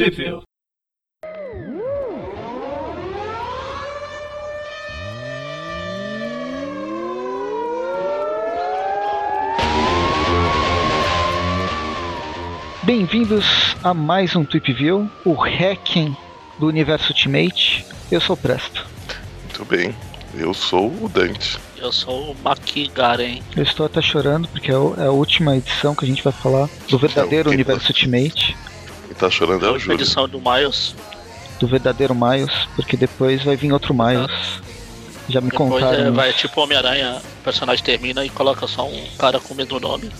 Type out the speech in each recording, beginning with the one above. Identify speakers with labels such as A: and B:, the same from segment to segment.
A: Tripville. Bem-vindos a mais um Tweepview, o Hacking do Universo Ultimate. Eu sou o Presto.
B: Muito bem, eu sou o Dante.
C: Eu sou o Makigaren.
A: Eu estou até chorando porque é, é a última edição que a gente vai falar do verdadeiro
B: É o que-
A: Universo Ultimate,
B: tá chorando é o Júlio.
C: edição do Miles.
A: do verdadeiro Miles, porque depois vai vir outro Miles. Já me
C: Depois
A: contaram.
C: é, vai tipo Homem-Aranha, o personagem termina e coloca só um cara com o mesmo nome.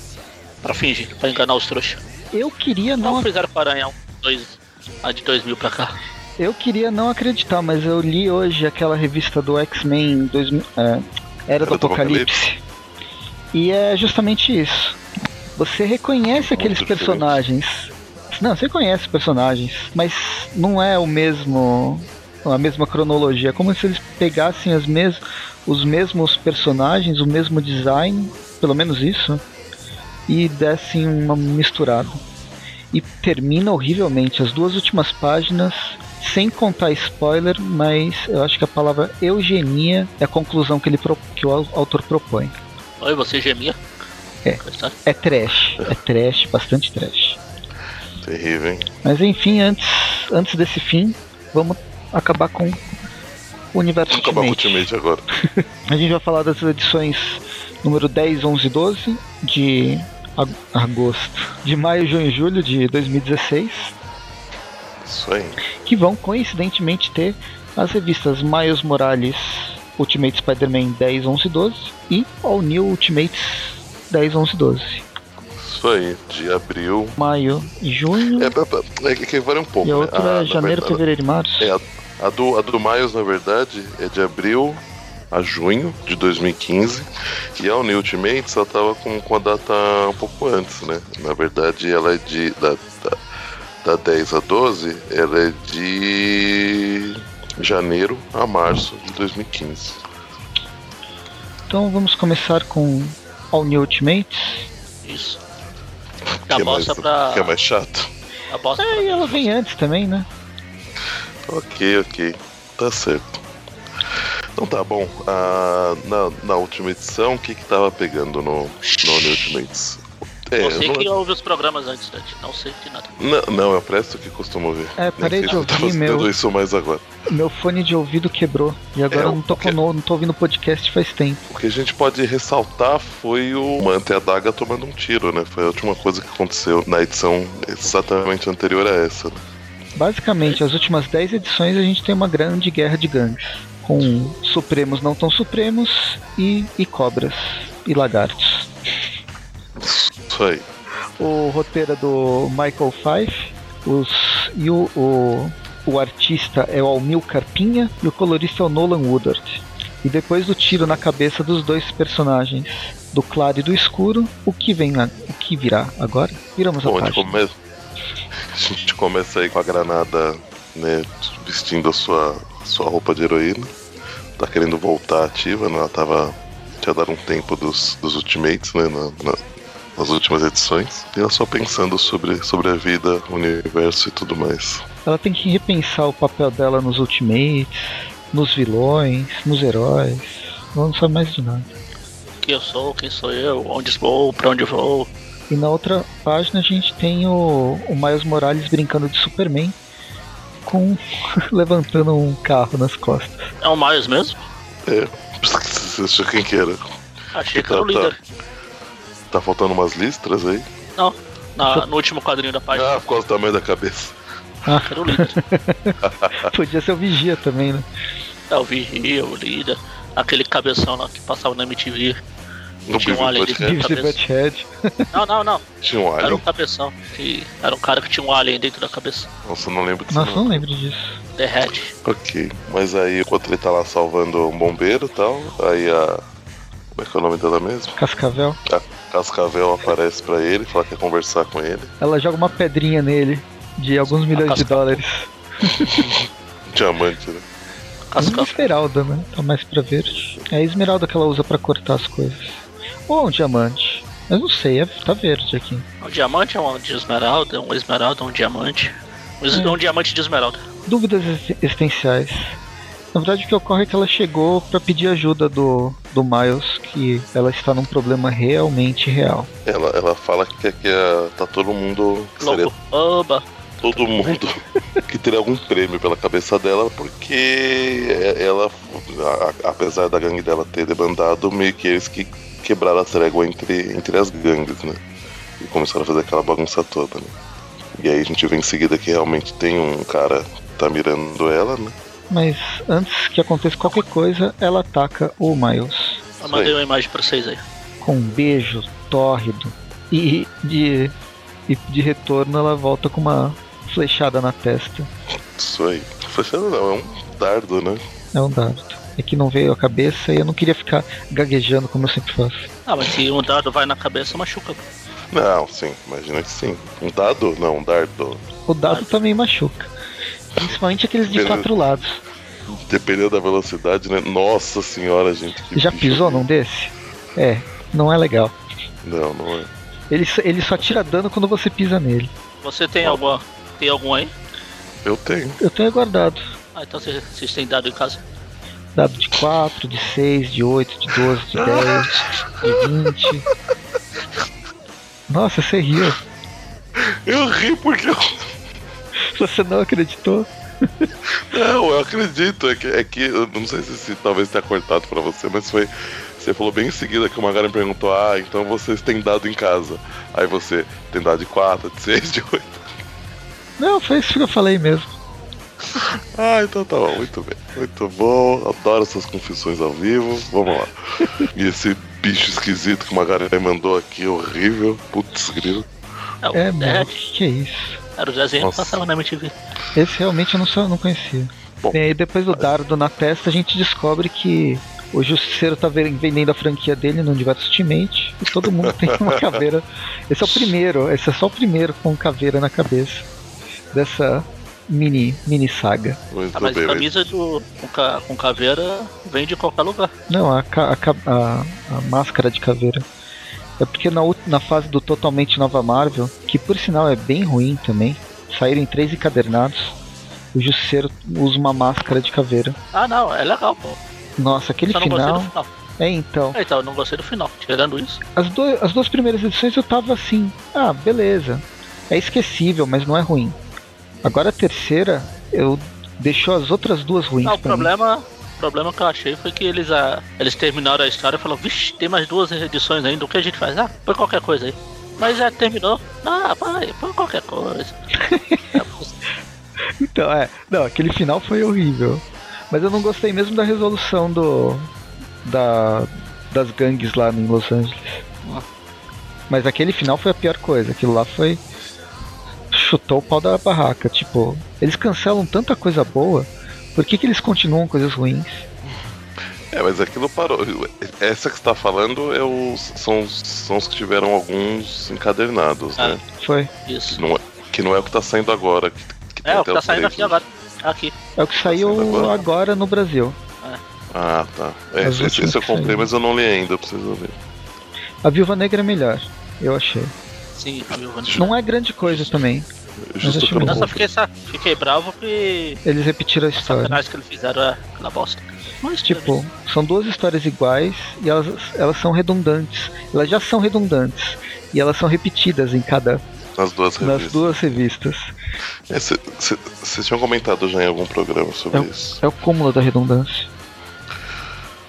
C: Pra fingir, pra enganar os trouxas.
A: Eu queria não
C: Não fizeram com a Aranha dois, a de 2000 pra cá.
A: Eu queria não acreditar, mas eu li hoje aquela revista do X-Men 2000, é, Era do
B: do
A: Apocalipse. E é justamente isso. Você reconhece aqueles
B: Muito diferente.
A: personagens. Não, você conhece personagens, mas não é o mesmo. a mesma cronologia. É como se eles pegassem as mes os mesmos personagens, o mesmo design, pelo menos isso, e dessem uma misturada e termina horrivelmente. As duas últimas páginas, sem contar spoiler, mas eu acho que a palavra eugenia é a conclusão que, ele que o au- autor propõe.
C: Oi, você gemia?
A: É.
C: Coisa-
A: É trash, é trash, bastante trash.
B: Terrível, hein?
A: Mas enfim, antes, antes desse fim, vamos acabar com o universo
B: Vamos acabar com o
A: Ultimate.
B: Ultimate agora.
A: A gente vai falar das edições número 10, 11 e 12 de ag- agosto, de maio, junho e julho de 2016.
B: Isso aí.
A: que vão coincidentemente ter as revistas Miles Morales Ultimate Spider-Man 10, 11 e 12 e All New Ultimates 10, 11 e 12.
B: Isso aí. De abril.
A: Maio e junho
B: É, é, é que varia um pouco.
A: e a
B: né?
A: outra
B: Ah,
A: é janeiro,
B: verdade-
A: fevereiro e março.
B: É, a, a do, a do Miles, na verdade, é de abril a junho de 2015. E a New Ultimate só tava com, com a data um pouco antes, né? Na verdade, ela é de. Da, da, da 10 a 12, ela é de janeiro a março de 2015.
A: Então vamos começar com All New Ultimates.
C: Isso.
B: Que
C: A
B: é, mais,
C: bosta pra.
B: que é mais chato.
C: A bosta
A: É, e ela vem antes também, né?
B: Ok, ok. Tá certo. Então tá bom. Ah, na, na última edição, o que que tava pegando no, no Ultimates? É,
C: Você
B: não,
C: que ouve os programas antes, Dante. Não sei de nada.
B: não, não, eu presto que costumo ouvir.
A: É, parei
B: sei
A: de ouvir, meu.
B: isso mais agora.
A: Meu fone de ouvido quebrou e agora
B: É,
A: eu não tô, com, não tô ouvindo podcast faz tempo.
B: O que a gente pode ressaltar foi o Manta e a Daga tomando um tiro, né? Foi a última coisa que aconteceu na edição exatamente anterior a essa. Né?
A: Basicamente, as últimas 10 edições a gente tem uma grande guerra de gangues. Com supremos não tão supremos e, e cobras e lagartos.
B: Isso aí.
A: O roteiro é do Michael Fife. Os, e o, o, o artista é o Almil Carpinha e o colorista é o Nolan Woodard. E depois do tiro na cabeça dos dois personagens, do claro e do escuro, o que vem a- o que virá agora? Viramos a
B: Bom, a gente,
A: página.
B: come... a gente começa aí com a granada, né? Vestindo a sua, sua roupa de heroína. Tá querendo voltar ativa, né? Ela tava. Tinha dado um tempo dos, dos Ultimates, né? na- na- nas últimas edições. E ela só pensando sobre, sobre a vida, o universo e tudo mais.
A: Ela tem que repensar o papel dela nos Ultimates, nos vilões, nos heróis. Ela não sabe mais de nada.
C: Quem eu sou, quem sou eu, onde vou, pra onde vou.
A: E na outra página a gente tem o, o Miles Morales brincando de Superman com levantando um carro nas costas.
C: É o Miles mesmo?
B: É. Você achou quem que era?
C: Achei que era o
B: Tá, tá. Tá faltando umas listras aí?
C: Não, na- no último quadrinho da página.
B: Ah, por causa do tamanho da cabeça.
C: Era o líder.
A: Podia ser o Vigia também, né?
C: É o Vigia, o líder. Aquele cabeção lá que passava na MTV.
B: No
C: Tinha um alien dentro da cabeça. Não, não, não.
B: Tinha um
C: Era um
B: alien?
C: cabeção. Que era um cara que tinha um alien dentro da cabeça.
B: Nossa, eu não lembro disso.
A: Nossa,
B: não.
A: não lembro disso.
C: The Hat.
B: Ok. Mas aí, enquanto ele tá lá salvando um bombeiro e tal, aí a. Como é que é o nome dela mesmo?
A: Cascavel.
B: A Cascavel aparece pra ele, fala que quer conversar com ele.
A: Ela joga uma pedrinha nele de alguns milhões de dólares.
B: Diamante, né?
A: Uma
C: Cascavel.
A: esmeralda, né? Tá mais pra verde. É a esmeralda que ela usa pra cortar as coisas. Ou um diamante. Eu não sei, é, tá verde aqui.
C: Um diamante é um de esmeralda, um esmeralda é um diamante. Um, um diamante de esmeralda.
A: Dúvidas ex- existenciais. Na verdade, o que ocorre é que ela chegou pra pedir ajuda do, do Miles, que ela está num problema realmente real.
B: Ela, ela fala que, que a- tá todo mundo. Seria todo mundo que teria algum prêmio pela cabeça dela, porque é- ela, a- a- apesar da gangue dela ter debandado, meio que eles que quebraram a trégua entre, entre as gangues, né? E começaram a fazer aquela bagunça toda, né? E aí a gente vê em seguida que realmente tem um cara que tá mirando ela, né?
A: Mas antes que aconteça qualquer coisa, ela ataca o Miles.
C: Eu mandei uma imagem pra vocês aí.
A: Com um beijo tórrido. E de, e de retorno ela volta com uma flechada na testa.
B: Isso aí. Flechada não, é um dardo, né?
A: É um dado. É que não veio a cabeça e eu não queria ficar gaguejando como eu sempre faço.
C: Ah, mas se um dado vai na cabeça, machuca.
B: Não, sim, imagina que sim. Um dado? Não, um dardo.
A: O dado também machuca. Principalmente aqueles de quatro lados.
B: Dependendo da velocidade, né? Nossa senhora, gente. que
A: Já pisou
B: horrível.
A: num desse? É, não é legal.
B: Não, não é.
A: Ele, só- ele só tira dano quando você pisa nele.
C: Você tem alguma. Tem algum aí?
B: Eu tenho.
A: Eu tenho guardado.
C: Ah, então vocês, vocês têm dado em casa.
A: Dado de 4, de 6, de 8, de 12, de 10, de 20. Nossa, você riu.
B: Eu ri porque eu.
A: Você não acreditou?
B: Não, eu acredito. É que, é que eu não sei se, se talvez tenha cortado pra você, mas foi. Você falou bem em seguida que galera me perguntou: Ah, então vocês têm dado em casa. Aí você tem dado de 4, de 6, de 8.
A: Não, foi isso que eu falei mesmo.
B: Ah, então tá bom, muito bem. Muito bom. Adoro essas confissões ao vivo. Vamos lá. E esse bicho esquisito que uma galera mandou aqui, horrível. Putz, grilo.
C: É, o
A: É, mano, que é isso?
C: Era o desenho que passava na MTV.
A: Esse realmente eu não, sa- não conhecia.
B: Bom.
A: E aí depois do dardo na testa a gente descobre que o Justiceiro tá ve- vendendo a franquia dele no Universo Ultimate e todo mundo tem uma caveira. Esse é o primeiro, esse é só o primeiro com caveira na cabeça dessa mini, mini saga.
B: Muito
C: Ah, mas
B: bem.
C: a camisa do, com, ca- com caveira vem de qualquer lugar.
A: Não, a, a, a- a máscara de caveira. É porque na, na fase do Totalmente Nova Marvel, que por sinal é bem ruim também, saíram em três encadernados, o Justiceiro usa uma máscara de caveira.
C: Ah, não, é legal, pô.
A: Nossa, aquele
C: Só
A: final.
C: final.
A: É, então.
C: É, então, eu não gostei do final. Tirando isso.
A: As, do- as duas primeiras edições eu tava assim, ah, beleza. É esquecível, mas não é ruim. Agora a terceira, eu deixou as outras duas ruins
C: Não, o
A: mim.
C: Problema, que eu achei foi que eles, ah, eles terminaram a história e falaram, vixe, tem mais duas edições ainda, o que a gente faz? Ah, põe qualquer coisa aí. Mas já terminou. Ah, pai, põe qualquer coisa.
A: Então, é. Não, aquele final foi horrível. Mas eu não gostei mesmo da resolução do. Da, das gangues lá em Los Angeles. Mas aquele final foi a pior coisa. Aquilo lá foi. Chutou o pau da barraca. Tipo, eles cancelam tanta coisa boa. Por que, que eles continuam coisas ruins?
B: É, mas aquilo parou. Essa que você tá falando é os, são, os- são os que tiveram alguns encadernados,
C: Ah.
B: né?
A: Foi.
C: Isso.
B: Que não, é, que não é o que tá saindo agora. Que, que
C: É, o que tá
B: os
C: saindo aqui agora. Aqui.
A: É o que saiu
B: saindo agora?
A: agora no Brasil.
B: Ah, tá. É, esse, esse eu comprei, mas eu não li ainda, eu preciso ler.
A: A Viúva Negra é melhor, eu achei.
C: Sim, a Viúva Negra.
A: Não é grande coisa também.
B: Justo eu comprei.
C: fiquei, sa- fiquei bravo porque
A: Eles repetiram a história.
C: sacanagem que eles fizeram é aquela bosta. Mas,
A: Tipo, são duas histórias iguais e elas, elas são redundantes. Elas já são redundantes. E elas são repetidas em cada.
B: Nas duas
A: nas
B: revistas.
A: duas revistas.
B: É, cê- cê- Vocês tinham comentado já em algum programa sobre
A: É.
B: isso.
A: É o cúmulo da redundância.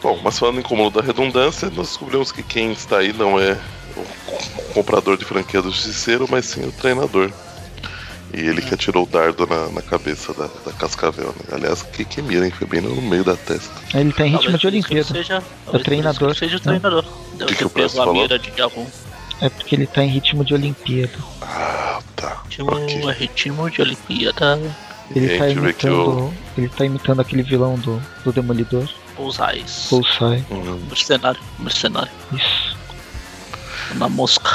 B: Bom, mas falando em cúmulo da redundância, nós descobrimos que quem está aí não é o comprador de franquia do Justiceiro, mas sim o treinador. E ele que atirou o dardo na, na cabeça da, da Cascavel, né? Aliás, que, que mira, hein? Foi bem no meio da testa.
A: Ele tá em ritmo
C: talvez
A: de Olimpíada.
C: Seja, por
A: treinador,
C: Seja o
A: né?
C: treinador. Deve
B: Que que o
C: pego a
B: falou?
C: mira de algum.
A: É porque ele tá em ritmo de Olimpíada.
B: Ah, tá.
C: Ritmo,
B: Ok.
C: é ritmo de Olimpíada.
A: Ele tá imitando. Ele tá imitando aquele vilão do, do Demolidor.
C: Bullseyes.
A: Bullseye.
B: Hum,
C: Mercenário. Mercenário.
A: Isso.
C: Na mosca.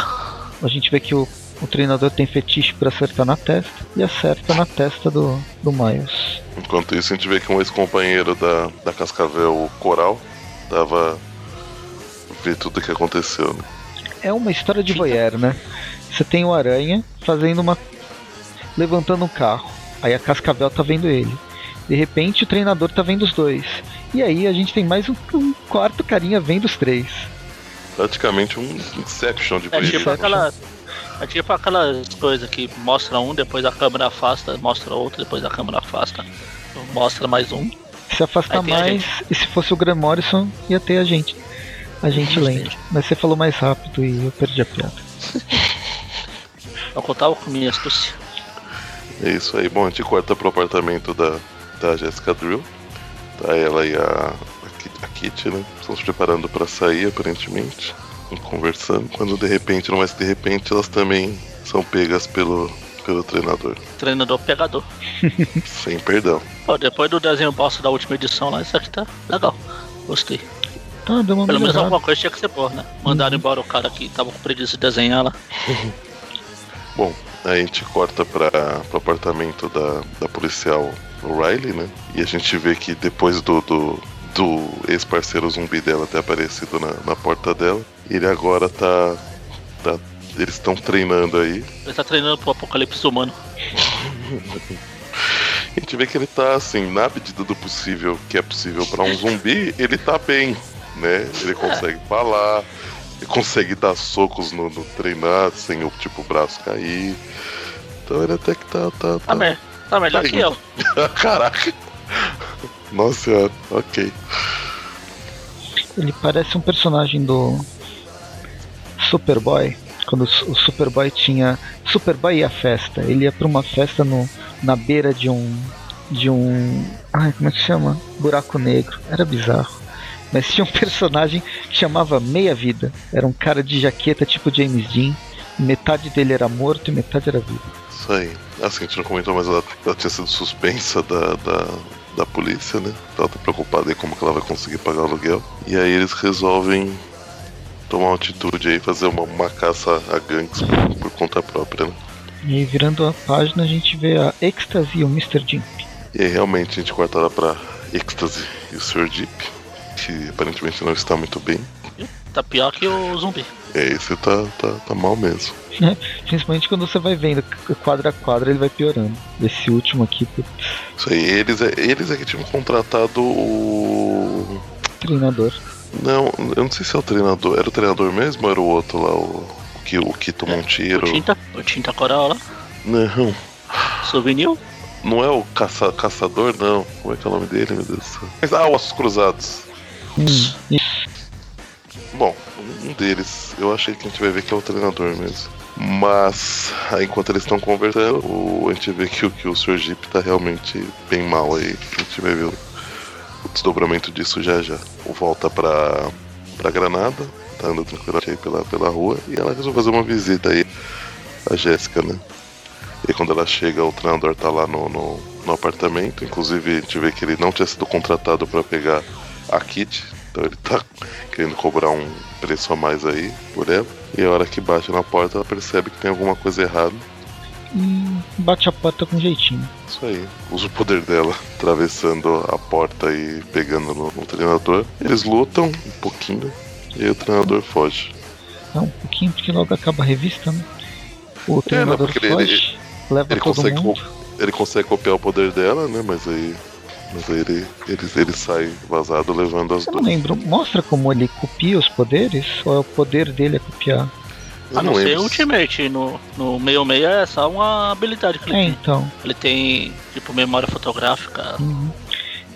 A: A gente vê que o, o treinador tem fetiche pra acertar na testa. E acerta na testa do, do Miles.
B: Enquanto isso, a gente vê que um ex-companheiro da, da Cascavel, o Coral, tava. ver tudo o que aconteceu, né?
A: É uma história de voyeur, né? Você tem o Aranha fazendo uma. levantando um carro. Aí a Cascavel tá vendo ele. De repente o treinador tá vendo os dois. E aí a gente tem mais um, um quarto carinha vendo os três.
B: Praticamente um Inception de
C: É tipo aquela. É tipo aquelas coisas que mostra um, depois a câmera afasta, mostra outro, depois a câmera afasta, mostra mais um.
A: Se afastar mais, e se fosse o Graham Morrison, ia ter a gente. A gente lendo. Mas você falou mais rápido e eu perdi a piada.
C: Eu contava com minha astúcia.
B: É isso aí. Bom, a gente corta pro apartamento da, da Jessica Drill. Tá ela e a, a, Ki- a Kitty, né? Estão se preparando pra sair, aparentemente. Conversando. Quando de repente, não é de repente, elas também são pegas pelo, pelo treinador.
C: Treinador pegador.
B: Sem perdão.
C: Pô, depois do desenho bosta da última edição lá, isso aqui tá legal. Gostei.
A: Tá, deu uma
C: Pelo menos alguma coisa tinha que ser boa, né? Mandaram embora o cara que tava com preguiça de desenhar lá.
B: Bom, aí a gente corta para o apartamento da, da policial Riley, né? E a gente vê que depois do, do, do ex-parceiro zumbi dela ter aparecido na, na porta dela, ele agora tá. tá eles estão treinando aí.
C: Ele tá treinando pro apocalipse humano.
B: A gente vê que ele tá assim, na medida do possível, que é possível para um zumbi, ele tá bem, né? Ele consegue falar, ele consegue dar socos no, no treinar sem o tipo braço cair. Então ele até que tá. tá,
C: Tá,
B: tá.
C: me... tá melhor
B: Tá
C: que eu.
B: Caraca. Nossa senhora, ok.
A: Ele parece um personagem do Superboy. Quando o Su- o Superboy tinha. Superboy e a festa. Ele ia pra uma festa no, na beira de um. De um. Ai, como é que chama? Buraco negro. Era bizarro. Mas tinha um personagem que chamava Meia Vida. Era um cara de jaqueta tipo James Dean. Metade dele era morto e metade era vivo.
B: Isso aí. Assim, a gente não comentou, mas ela, ela tinha sido suspensa da, da, da polícia, né? Ela tá preocupada aí como que ela vai conseguir pagar o aluguel. E aí eles resolvem tomar uma atitude aí, fazer uma, uma caça a gangues por, por conta própria, né?
A: E aí, virando a página, a gente vê a Ecstasy e o Mr. Jim.
B: E aí realmente a gente corta lá pra Ecstasy e o Sr. Deep, que aparentemente não está muito bem.
C: Tá pior que o zumbi.
B: É, esse tá, tá, tá mal mesmo.
A: né? Principalmente quando você vai vendo quadro a quadro, ele vai piorando. Esse último aqui,
B: Isso aí, eles é, eles é que tinham contratado o.
A: treinador.
B: Não, eu não sei se é o treinador. Era o treinador mesmo ou era o outro lá, o, o que, o que tomou um
C: O
B: tiro?
C: tinta, o tinta coral lá.
B: Não,
C: Souvenir.
B: não é o caça, caçador, não. Como é que é o nome dele, meu Deus do céu? Mas, ah, Ossos Cruzados.
A: Hum.
B: Bom, um deles, eu achei que a gente vai ver que é o treinador mesmo. Mas, aí, enquanto eles estão conversando, o- a gente vê que, o- que o Sr. Jeep tá realmente bem mal aí. A gente vai ver o, o desdobramento disso já já. Volta pra, pra Granada, tá andando tranquilamente aí pela, pela rua, e ela resolve fazer uma visita aí a Jéssica, né? E quando ela chega, o treinador tá lá no, no, no apartamento. Inclusive, a gente vê que ele não tinha sido contratado para pegar a Kit. Então ele tá querendo cobrar um preço a mais aí por ela. E a hora que bate na porta, ela percebe que tem alguma coisa errada.
A: E bate a porta com jeitinho.
B: Isso aí. Usa o poder dela, atravessando a porta e pegando no, no treinador. Eles lutam um pouquinho. E o treinador foge.
A: É um pouquinho, porque logo acaba a revista, né? O treinador
B: porque ele-
A: foge, leva
B: Ele
A: todo
B: consegue,
A: mundo.
B: ele consegue copiar o poder dela, né? Mas aí. Mas aí ele, ele, ele sai vazado levando as
A: Eu não
B: duas.
A: lembro, mostra como ele copia os poderes? Ou é o poder dele a copiar?
B: Eu
C: A não ser
B: lembro.
C: Ultimate. No, no meio meio é só uma habilidade que ele
A: É,
C: tem.
A: então.
C: Ele tem, tipo, memória fotográfica.
A: Uhum.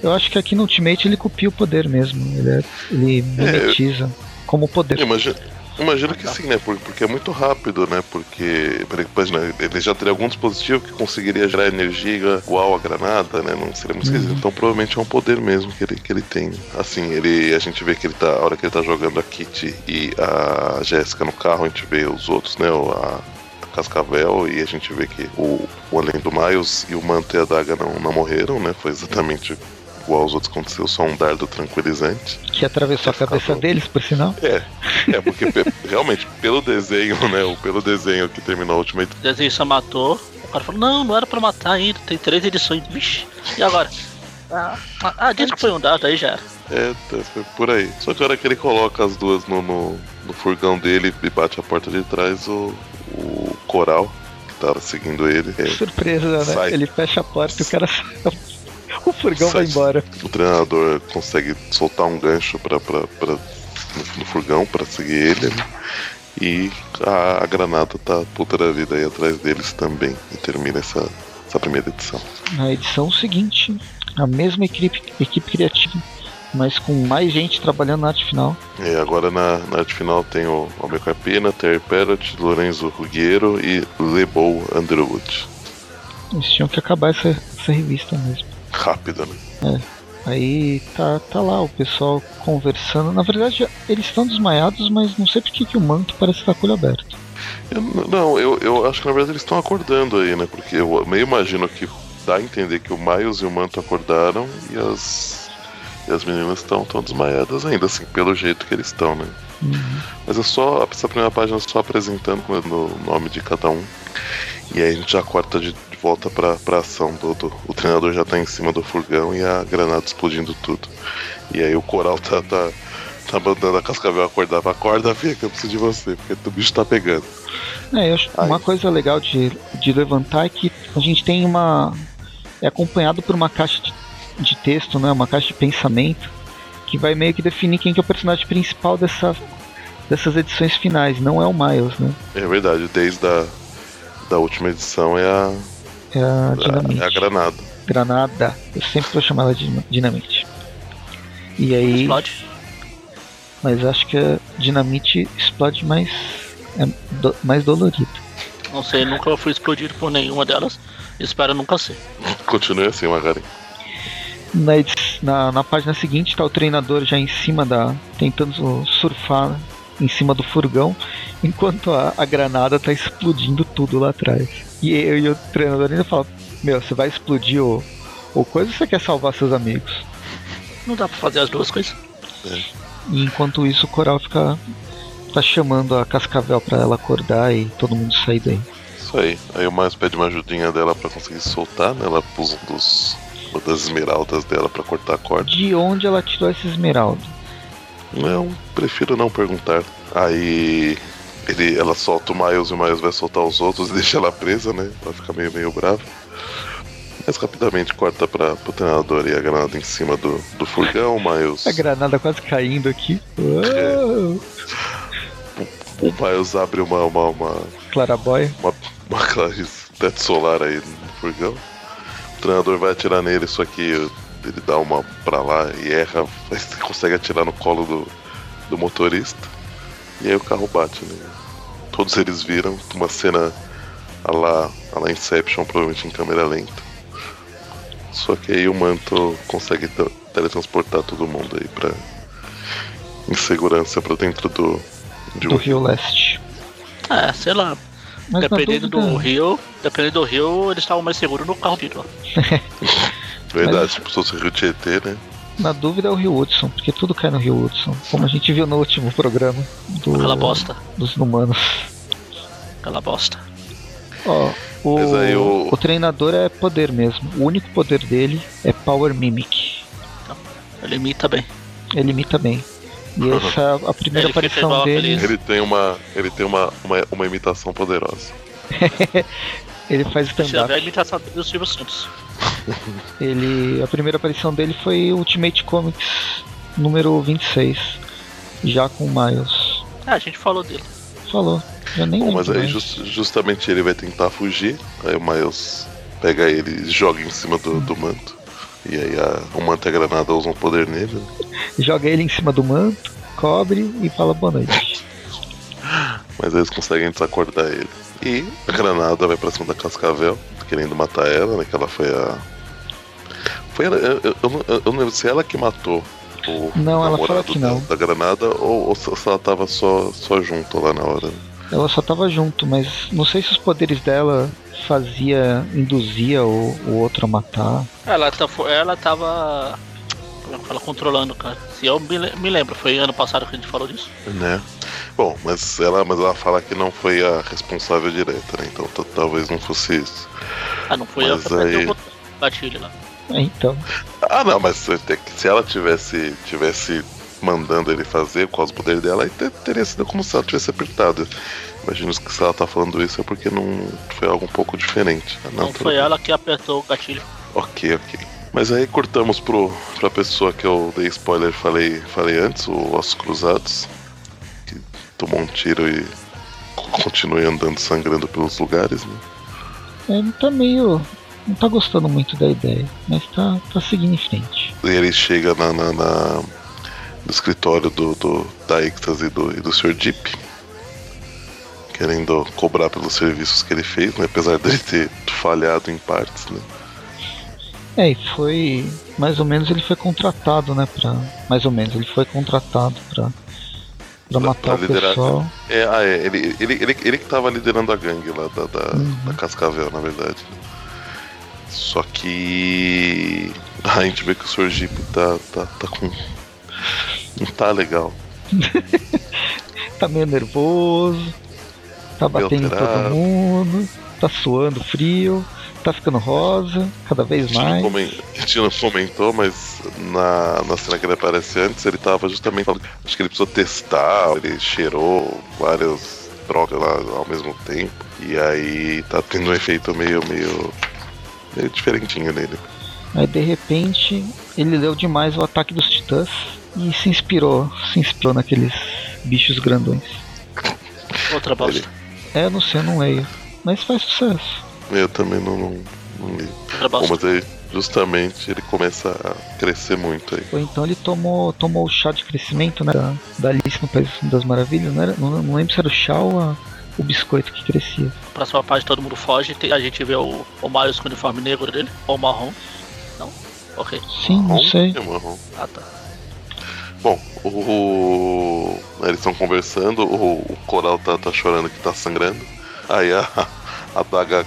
A: Eu acho que aqui no Ultimate ele copia o poder mesmo. Ele, é- ele mimetiza como poder.
B: Imagino, imagino que sim, né? Por- Porque é muito rápido, né? Porque, imagina, ele já teria algum dispositivo que conseguiria gerar energia igual a granada, né? Não seria muito
A: Uhum.
B: Então provavelmente é um poder mesmo que ele, que ele tem. Assim, ele, a gente vê que ele tá. A hora que ele tá jogando a Kitty e a Jéssica no carro, a gente vê os outros, né? a Cascavel e a gente vê que o, o além do Miles e o Manto e a Daga não, não morreram, né? Foi exatamente igual aos outros aconteceu, só um dardo tranquilizante.
A: Que atravessou a cabeça deles, por sinal.
B: É, é porque realmente, pelo desenho, né? o- Pelo desenho que terminou a última
C: O desenho só matou. O cara falou, não, não era pra matar ainda, tem três edições. Vixe, e agora? Ah, ah, ah, disse que foi um dado, aí já era.
B: É, tá, foi por aí. Só que a hora que ele coloca as duas no, no, no furgão dele e bate a porta de trás, o, o coral, que tá seguindo ele. É,
A: Surpresa, né?
B: Sai.
A: Ele fecha a porta e o cara O furgão
B: Sai.
A: vai embora.
B: o treinador consegue soltar um gancho pra, pra, pra- no, no furgão pra seguir ele. né? E a, a granada tá puta da vida aí atrás deles também. E termina essa, essa primeira edição.
A: Na edição seguinte, a mesma equipe, equipe criativa, mas com mais gente trabalhando na arte final.
B: E agora na, na arte final tem o Almir Carpina, Terry Parrott, Lorenzo Ruggiero e Lebo Underwood.
A: Eles tinham que acabar essa, essa revista mesmo.
B: Rápido, né?
A: Aí tá, tá lá o pessoal conversando. Na verdade, eles estão desmaiados, mas não sei porque que o manto parece estar com o olho aberto.
B: Eu- não, eu, eu acho que na verdade eles estão acordando aí, né? Porque eu meio imagino que dá a entender que o Miles e o Manto acordaram e as, e as meninas estão tão desmaiadas ainda, assim, pelo jeito que eles estão, né? Mas é só, essa primeira página é só apresentando né, no nome de cada um. E aí a gente já corta de volta pra, pra ação do, do- O treinador já tá em cima do furgão e a granada explodindo tudo. E aí o coral tá, tá, tá mandando a Cascavel acordar. Acorda, filha, que eu preciso de você, porque o bicho tá pegando.
A: É, eu acho
B: Aí.
A: uma coisa legal de, de levantar é que a gente tem uma. É acompanhado por uma caixa de, de texto, né? Uma caixa de pensamento que vai meio que definir quem que é o personagem principal dessa, dessas edições finais. Não é o Miles, né?
B: É verdade, desde a da última edição é a,
A: É a
B: a,
A: Dinamite.
B: é a granada.
A: Granada. Eu sempre vou chamar ela de Dinamite. E aí.
C: Explode.
A: Mas acho que a Dinamite explode mais. É do- mais dolorido.
C: Não sei, nunca fui explodido por nenhuma delas. Espero nunca ser.
B: Continue assim, Magari.
A: Na, na, na página seguinte tá o treinador já em cima da. tentando surfar em cima do furgão, enquanto a, a granada tá explodindo tudo lá atrás. E, eu, e o treinador ainda fala: Meu, você vai explodir o, o coisa ou você quer salvar seus amigos?
C: Não dá pra fazer as duas coisas.
A: E enquanto isso o coral fica. tá chamando a Cascavel pra ela acordar e todo mundo sair daí.
B: Isso aí. Aí o Miles pede uma ajudinha dela pra conseguir soltar, né? Ela usa um dos, uma das esmeraldas dela pra cortar a corda.
A: De onde ela tirou essa esmeralda?
B: Não, prefiro não perguntar. Aí ele, ela solta o Miles e o Miles vai soltar os outros e deixa ela presa, né? Ela fica meio, meio brava. Mas rapidamente corta pra, pro treinador e a granada em cima do, do furgão, o Miles.
A: A granada quase caindo aqui. Uou!
B: O Miles abre uma, uma, uma,
A: Claraboy.
B: uma, uma clarice teto solar aí no furgão. O treinador vai atirar nele, só que ele dá uma pra lá e erra, mas consegue atirar no colo do, do motorista. E aí o carro bate, né? Todos eles viram uma cena a lá, a lá Inception, provavelmente em câmera lenta. Só que aí o manto consegue te- teletransportar todo mundo aí pra. em segurança pra dentro do. de
A: do
B: um
A: Rio Leste.
C: É, sei lá.
A: Mas
C: dependendo do rio, dependendo do rio, eles estavam mais seguros no carro dele. ó.
B: Verdade,
A: Mas-
B: tipo, se fosse Rio Tietê, né?
A: Na dúvida é o Rio Hudson, porque tudo cai no Rio Hudson, como a gente viu no último programa do,
C: Aquela bosta.
A: dos humanos.
C: Aquela bosta.
A: Ó, o,
B: o-
A: o treinador é poder mesmo. O único poder dele é Power Mimic.
C: Ele imita bem.
A: Ele imita bem. E essa é a primeira
C: Ele
A: aparição dele.
B: Ele tem uma. Ele tem uma, uma, uma imitação poderosa.
A: Ele faz
C: Se tiver a
A: stand-up.
C: imitação do Silvio Santos.
A: Ele, a primeira aparição dele foi Ultimate Comics número 26, já com o Miles.
C: Ah, a gente falou dele.
A: Falou. Já nem
B: Bom, mas aí
A: mais.
B: jus- justamente ele vai tentar fugir. Aí o Miles pega ele e joga em cima do, do manto. E aí a, o manto e a granada usam poder nele. né?
A: Joga ele em cima do manto, cobre e fala boa noite.
B: Mas eles conseguem desacordar ele. E a granada vai pra cima da Cascavel, querendo matar ela, né? Que ela foi a. Foi ela. Eu, eu, eu não- eu não lembro se ela que matou o
A: Não, ela fala que não.
B: Da, da granada ou, ou se ela tava só, só junto lá na hora.
A: Ela só tava junto, mas não sei se os poderes dela fazia, induzia o, o outro a matar.
C: Ela, tá, ela tava. É que fala? Controlando, cara. Se eu me, le- me lembro, foi ano passado que a gente falou disso.
B: Né? Bom, mas ela, mas ela fala que não foi a responsável direta, né? Então talvez não fosse isso.
C: Ah, não foi
B: Mas
C: que apertei
B: aí-
C: o. Gatilho lá.
A: É, então,
B: Ah, não, mas se se ela tivesse, tivesse mandando ele fazer com os poderes dela, aí te- teria sido como se ela tivesse apertado. Imagino que se ela tá falando isso é porque não foi algo um pouco diferente.
C: Não, não foi ela que apertou o gatilho.
B: Ok, ok. Mas aí cortamos pro, pra pessoa que eu dei spoiler falei, falei antes, o Ossos Cruzados, que tomou um tiro e continue andando sangrando pelos lugares, né?
A: Ele tá meio. não tá gostando muito da ideia, mas tá, tá seguindo em frente.
B: E ele chega na, na, na no escritório do, do, da Ictas e do, e do Sr. Deep, querendo cobrar pelos serviços que ele fez, né? apesar dele ter falhado em partes, né?
A: É, e foi. Mais ou menos ele foi contratado, né? Pra, mais ou menos, ele foi contratado pra, pra matar pra o pessoal.
B: É, ah, é, ele, ele, ele, ele que tava liderando a gangue lá da, da, uhum. da Cascavel, na verdade. Só que. A gente vê que o. Jeep tá, tá, tá com. Não tá legal.
A: tá meio nervoso, tá batendo em todo mundo, tá suando frio tá ficando rosa, cada vez mais.
B: A gente não comentou, mas na, na cena que ele aparece antes, ele tava justamente falando. Acho que ele precisou testar, ele cheirou várias drogas lá ao mesmo tempo. E aí tá tendo um efeito meio, meio. meio diferentinho nele.
A: Aí de repente ele leu demais o ataque dos titãs e se inspirou, se inspirou naqueles bichos grandões.
C: Outra bosta.
A: É, não sei, eu não leio. Mas faz sucesso.
B: Eu também não, não, não li. Bom, mas aí, justamente, ele começa a crescer muito aí.
A: Ou então ele tomou, tomou o chá de crescimento, né? Da, da Alice no País das Maravilhas, não, era, não, não lembro se era o chá ou a, o biscoito que crescia.
C: Próxima parte todo mundo foge, a gente vê o, o Miles com o uniforme negro dele, ou marrom. Não? Ok.
A: Sim, marrom, não sei.
B: É marrom.
C: Ah tá.
B: Bom, o, o eles estão conversando, o, o Coral tá, tá chorando que tá sangrando. Aí a, a daga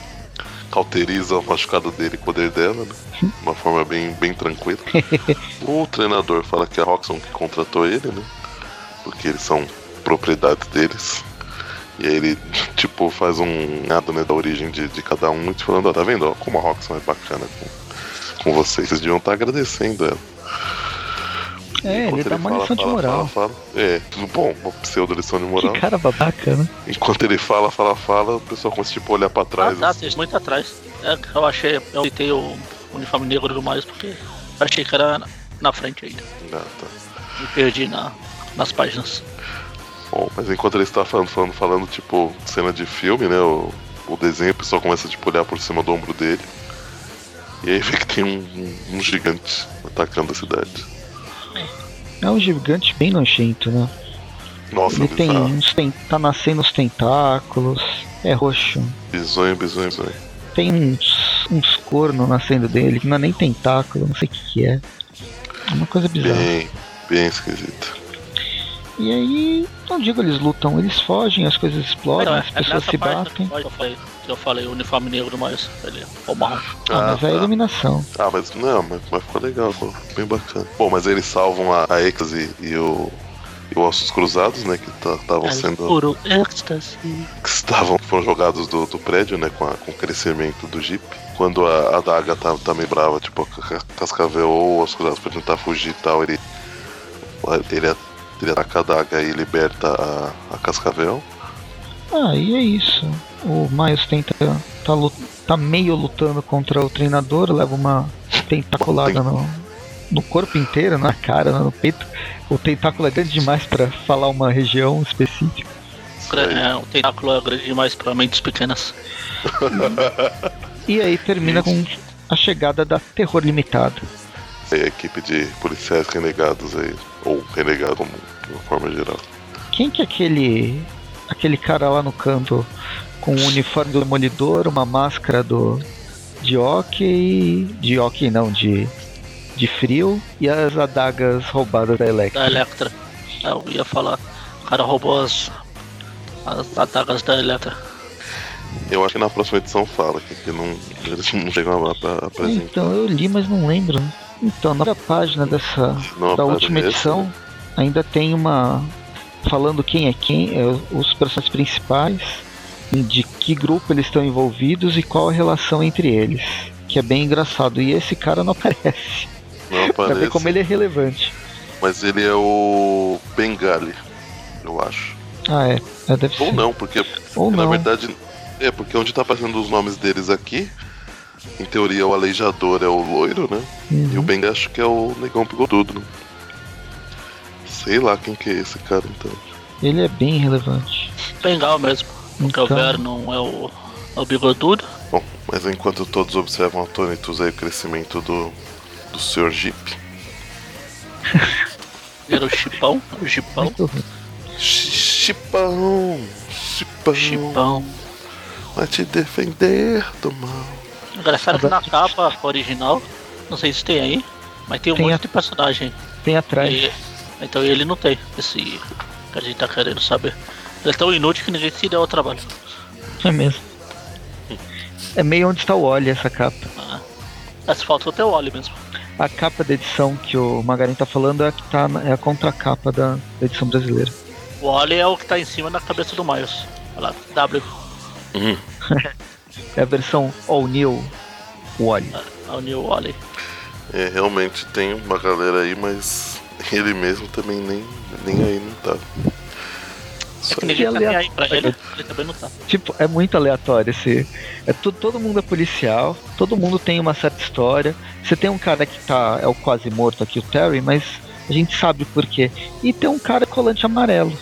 B: cauteriza o machucado dele o poder dela, né? De uma forma bem, bem tranquila. o treinador fala que é a Roxxon que contratou ele, né? Porque eles são propriedades deles. E aí ele, tipo, faz um nada né, da origem de, de cada um e falando, ó, tá vendo? Ó, como a Roxxon é bacana com, com vocês. Vocês deviam estar tá agradecendo ela.
A: É, ele dá uma lição de moral.
B: Fala, fala, é, tudo bom, uma pseudo lição de moral.
A: Que cara babaca, né?
B: Enquanto ele fala, fala, fala, o pessoal começa tipo, a olhar pra trás.
C: Ah, tá, assim. muito atrás. É, eu achei, eu citei o uniforme negro do mais porque achei que era na frente ainda.
B: Ah, tá.
C: Me perdi na, nas páginas.
B: Bom, mas enquanto ele está falando, falando, falando, tipo, cena de filme, né? O, o desenho, o pessoal começa tipo, a olhar por cima do ombro dele. E aí vê que tem um, um, um gigante atacando a cidade.
A: É um gigante bem nojento, né?
B: Nossa,
A: Ele tem uns tem, tá nascendo os tentáculos, é roxo.
B: Bizonho, bizonho, bizonho.
A: Tem uns, uns cornos nascendo dele, que não é nem tentáculo, não sei o que, que é. É uma coisa bizarra.
B: Bem, bem esquisito.
A: E aí, não digo eles lutam, eles fogem, as coisas explodem, é, as pessoas se batem.
C: Eu falei, eu falei, o uniforme negro, mas ele é o.
A: Ah, ah, mas é a iluminação.
B: Ah, mas não, mas, mas ficou legal, ficou bem bacana. Bom, mas eles salvam a, a Eclase e o e o Ossos Cruzados, né? Que estavam sendo.
C: Puro êxtase.
B: Que estavam, foram jogados do, do prédio, né? Com, a, com o crescimento do Jeep. Quando a, a Daga tá, tá meio brava, tipo, a Cascavel ou os Cruzados pra tentar fugir e tal, ele. Ele ele ataca a daga e liberta a, a Cascavel.
A: Ah, e é isso. O Miles tenta. Tá, tá meio lutando contra o treinador, leva uma tentaculada no, no corpo inteiro, na cara, no peito. O tentáculo é grande demais para falar uma região específica.
C: É, o tentáculo é grande demais para mentes pequenas.
A: e aí termina isso. com a chegada da Terror Limitado.
B: É a equipe de policiais renegados aí, ou renegado como de uma forma geral.
A: Quem que é aquele aquele cara lá no canto com o uniforme do demolidor, uma máscara do de hockey, de hockey não, de de frio e as adagas roubadas da Electra.
C: Da Electra. É, eu ia falar. O cara roubou as, as adagas da Electra.
B: Eu acho que na próxima edição fala que, que não, eles não chegam lá pra apresentar.
A: Então, eu li, mas não lembro. Então, na página dessa da última edição, ainda tem uma falando quem é quem, é, os personagens principais, de que grupo eles estão envolvidos e qual a relação entre eles. Que é bem engraçado. E esse cara não aparece.
B: Não aparece. pra
A: ver como ele é relevante.
B: Mas ele é o Bengali, eu acho.
A: Ah, é. é deve
B: Ou
A: ser.
B: não, porque
A: Ou
B: na
A: não.
B: verdade. É, porque onde tá aparecendo os nomes deles aqui, em teoria o aleijador é o loiro, né?
A: Uhum.
B: E o Ben acho que é o negão bigodudo, né? Sei lá quem que é esse cara então.
A: Ele é bem relevante.
C: Bengal mesmo. Porque o
A: Então-
C: Vernon é o, é o bigodudo.
B: Bom, mas enquanto todos observam atônitos aí o crescimento do, do Sr. Jeep.
C: Era o chipão. O chipão.
B: Chipão, chipão,
C: Chipão.
B: vai te defender do mal.
C: Engraçado que na capa original, não sei se tem aí, mas tem um
A: Tem
C: monte
A: a-
C: de personagem.
A: Tem atrás.
C: E- então ele não tem esse que a gente tá querendo saber. Ele é tão inútil que ninguém se deu ao trabalho.
A: É mesmo. É meio onde está o Oli essa capa.
C: Ah. Mas falta até o Oli mesmo.
A: A capa da edição que o Magarin tá falando é a que tá na- é a contracapa da, da edição brasileira.
C: O Oli é o que tá em cima da cabeça do Miles. Olha lá, W.
B: Hum,
A: É a versão All New Wally.
C: É o New Oli.
B: é, realmente tem uma galera aí, mas ele mesmo também nem, nem aí não tá.
C: É
B: Só
C: que ninguém tá nem aí pra
A: aleatório.
C: ele, ele também não tá.
A: Tipo, é muito aleatório esse. É tu, todo mundo é policial, todo mundo tem uma certa história. Você tem um cara que tá. É o quase morto aqui, o Terry, mas a gente sabe por quê. E tem um cara colante amarelo.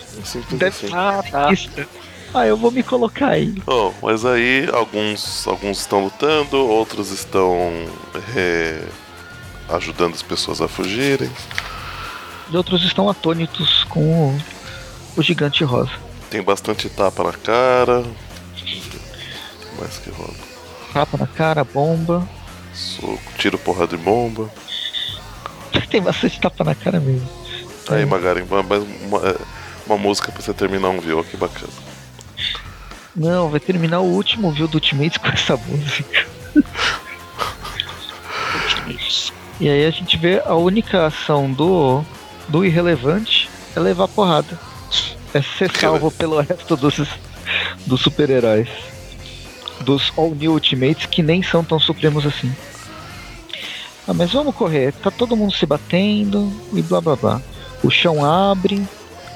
A: Deve
B: assim.
C: Ah, tá.
A: Ah, eu vou me colocar aí.
B: Oh, mas aí alguns, alguns estão lutando, outros estão é, ajudando as pessoas a fugirem.
A: E outros estão atônitos com o, o gigante rosa.
B: Tem bastante tapa na cara. Mais que rola?
A: Tapa na cara, bomba.
B: Soco, tiro, porra de bomba.
A: Tem bastante tapa na cara mesmo.
B: Aí. Magarin, uma, mais uma, é, uma música pra você terminar um view, que bacana.
A: Não, vai terminar o último view do Ultimates com essa música. E aí a gente vê a única ação do, do irrelevante é levar porrada. É ser salvo pelo resto dos, dos super-heróis. Dos All New Ultimates que nem são tão supremos assim. Ah, mas vamos correr. Tá todo mundo se batendo e blá blá blá. O chão abre,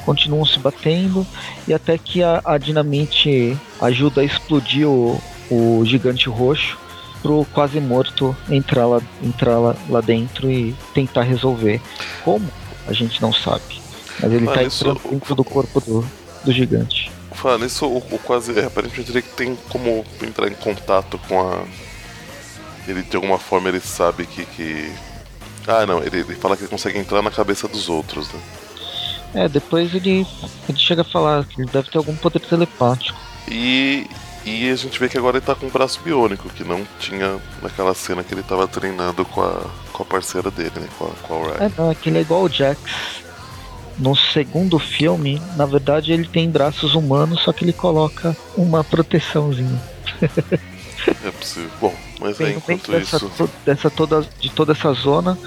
A: continuam se batendo e até que a, a dinamite ajuda a explodir o, o gigante roxo pro quase morto entrar lá, entrar lá, lá dentro e tentar resolver. Como? A gente não sabe. Mas ele
B: Ah,
A: tá
B: isso-
A: entrando dentro do corpo do, do gigante.
B: Falando nisso, o, o quase. É, aparentemente ele tem como entrar em contato com a. Ele de alguma forma ele sabe que. que... Ah não, ele, ele fala que ele consegue entrar na cabeça dos outros, né?
A: É, depois ele, ele chega a falar que ele deve ter algum poder telepático.
B: E, e a gente vê que agora ele tá com um braço biônico, que não tinha naquela cena que ele tava treinando com a, com a parceira dele, né? Com a, com a Ryan.
A: É, não, é que ele é igual o Jax. No segundo filme, na verdade, ele tem braços humanos, só que ele coloca uma proteçãozinha.
B: É possível. Bom, mas
A: Bem,
B: aí
A: meio
B: enquanto
A: dessa,
B: isso.
A: dessa toda, de toda essa zona,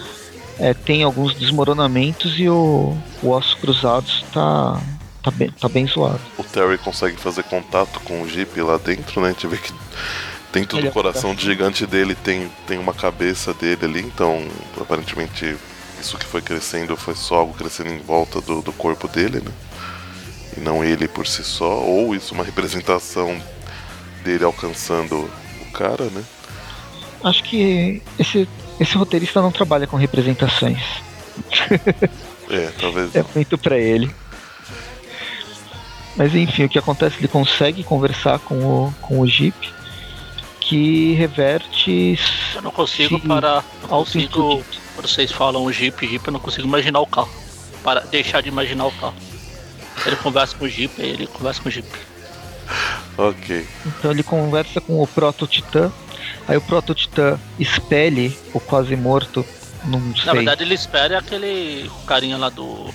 A: é, tem alguns desmoronamentos e o, o Ossos Cruzados tá, tá, bem, tá bem zoado.
B: o Terry consegue fazer contato com o Jeep lá dentro, né? A gente vê que dentro
A: Ele
B: do
A: é
B: coração de gigante dele tem, tem uma cabeça dele ali, então aparentemente isso que foi crescendo foi só algo crescendo em volta do, do corpo dele, né? E não ele por si só, ou isso uma representação dele alcançando o cara, né?
A: Acho que esse, esse roteirista não trabalha com representações.
B: É, talvez.
A: É muito pra ele. Mas enfim, o que acontece? Ele consegue conversar com o, com o Jeep, que reverte.
C: Eu não consigo parar. Não
A: Sim,
C: consigo. Quando vocês falam Jeep, Jeep, eu não consigo imaginar o carro. Para deixar de imaginar o carro. Ele conversa com o Jeep, ele conversa com o Jeep.
B: Ok.
A: Então ele conversa com o Proto-Titã. Aí o Proto-Titã expele o quase morto. Não
C: Na
A: sei.
C: verdade, ele espera aquele carinha lá do.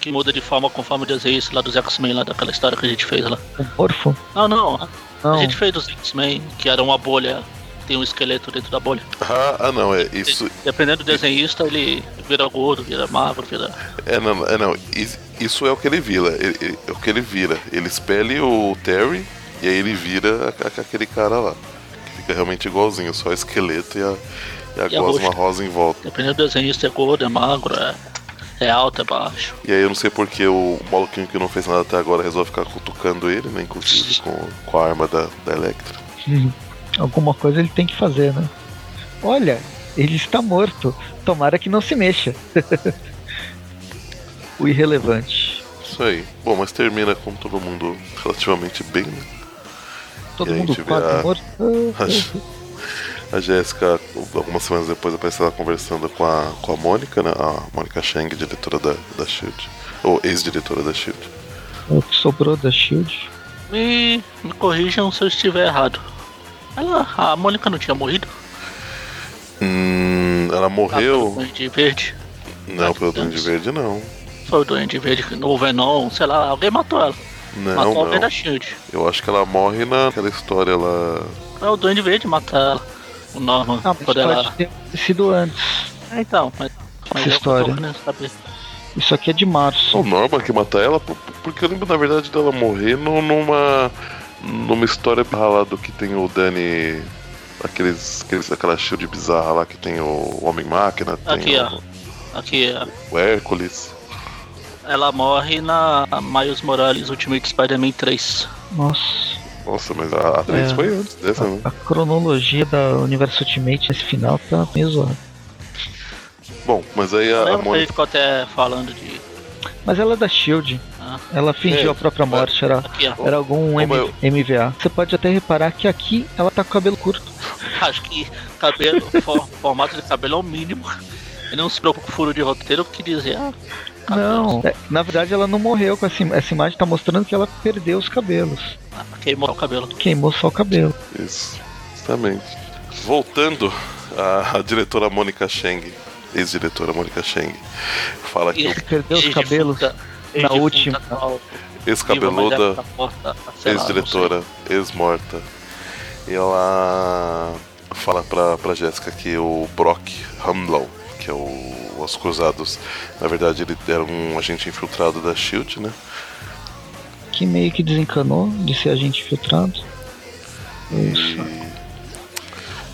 C: que muda de forma conforme o desenho lá dos X-Men, lá daquela história que a gente fez lá.
A: o morfo?
C: Não, não.
A: Não.
C: A gente fez dos X-Men, que era uma bolha. Tem um esqueleto dentro da bolha.
B: Ah, ah, não, é isso.
C: Dependendo do desenhista, ele vira gordo, vira magro, vira.
B: É, não, é, não. is- Isso é o que ele vira. ele- ele- é o que ele vira. Ele espelha o Terry e aí ele vira aquele cara lá. Fica realmente igualzinho, só esqueleto e a, e a
C: E a
B: gosma
C: roxa.
B: rosa em volta.
C: Dependendo do desenhista, é gordo, é magro, é. É alto, é baixo.
B: E aí eu não sei porque o maluquinho que não fez nada até agora resolve ficar cutucando ele, né? Inclusive com, com a arma da, da Electra.
A: Alguma coisa ele tem que fazer, né? Olha, ele está morto. Tomara que não se mexa. o irrelevante.
B: Isso aí. Bom, mas termina com todo mundo relativamente bem, né?
A: Todo
B: a
A: mundo quase
B: a-
A: morto.
B: A Jéssica, algumas semanas depois, aparece ela conversando com a, com a Mônica, né? A Mônica Chang, diretora da, da Shield. Ou ex-diretora da Shield.
A: O que sobrou da Shield.
C: Me, me corrijam se eu estiver errado. Ela, a Mônica não tinha morrido?
B: Hum, ela
C: Ah, pelo
B: morreu.
C: Duende Verde.
B: Não, pelo Duende Verde, não.
C: Foi o Duende Verde, o Venom, sei lá, alguém matou ela.
B: Não,
C: matou
B: não.
C: da Shield.
B: Eu acho que ela morre naquela história lá.
C: É o Duende Verde mata ela. O Norman,
A: Ah, mas
C: quando ela...
A: pode ter sido antes.
C: É, então, mas... mas
A: Essa história. Isso aqui é de março.
B: O Norman que mata ela, por- porque eu lembro na verdade dela morrer no- numa. numa história lá do que tem o Danny. Aqueles, aqueles, aquela shield bizarra lá que tem o Homem-Máquina, tem
C: Aqui,
B: o,
C: ó. Aqui, ó.
B: o Hércules.
C: Ela morre na Miles Morales Ultimate Spider-Man 3.
A: Nossa.
B: Nossa, mas a atriz
A: É.
B: foi antes dessa, né?
A: A cronologia da Universo Ultimate nesse final tá meio zoada.
B: Bom, mas aí a, a Mônica.
C: ficou até falando de.
A: Mas ela é da Shield.
C: Ah,
A: Ela fingiu
B: É,
A: a própria morte, era,
C: aqui, ó.
A: era algum M-
B: eu-
A: MVA. Você pode até reparar que aqui ela tá com o cabelo curto.
C: Acho que cabelo, for- formato de cabelo é o mínimo. Ele não se preocupa com furo de roteiro que dizia. Ah,
A: Não, é, na verdade ela não morreu com essa, essa imagem, tá mostrando que ela perdeu os cabelos.
C: ah, queimou o cabelo.
A: Queimou só o cabelo.
B: Isso, justamente. Voltando, a, a diretora Mônica Cheng, ex-diretora Mônica Cheng, fala que
C: E-
B: o
A: Perdeu os cabelos na última.
B: ex-cabeluda. ex-diretora, ex-morta. E ela fala pra, pra Jéssica que o Brock Hamlow, que é o Os Cruzados, na verdade ele era um agente infiltrado da SHIELD, né?
A: Que meio que desencanou de ser agente infiltrado.
B: E...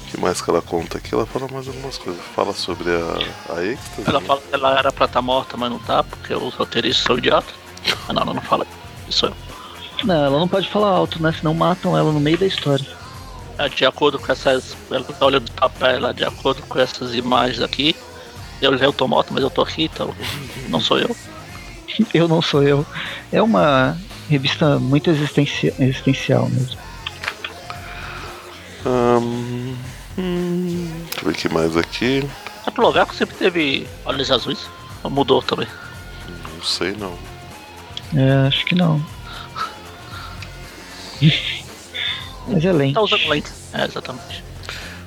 B: O que mais que ela conta aqui? Ela fala mais algumas coisas. Fala sobre a, a êxtase.
C: Ela
B: né?
C: fala que ela era pra estar morta, mas não tá, porque os roteiristas são idiotas. Ah, não, ela não fala. Isso eu.
A: Não, ela não pode falar alto, né? Senão matam ela no meio da história.
C: É, De acordo com essas. Ela tá olhando pra ela, de acordo com essas imagens aqui. Eu já tô morto, mas eu tô aqui, então não sou eu.
A: Eu não sou eu. É uma revista muito existencia- existencial mesmo.
B: Ahn, hum, deixa eu ver o que mais aqui.
C: É pro lugar que sempre teve olhos azuis. Ou Mudou também.
B: Não sei não.
A: É, acho que não. Mas é lente.
C: Tá usando lente. É, exatamente.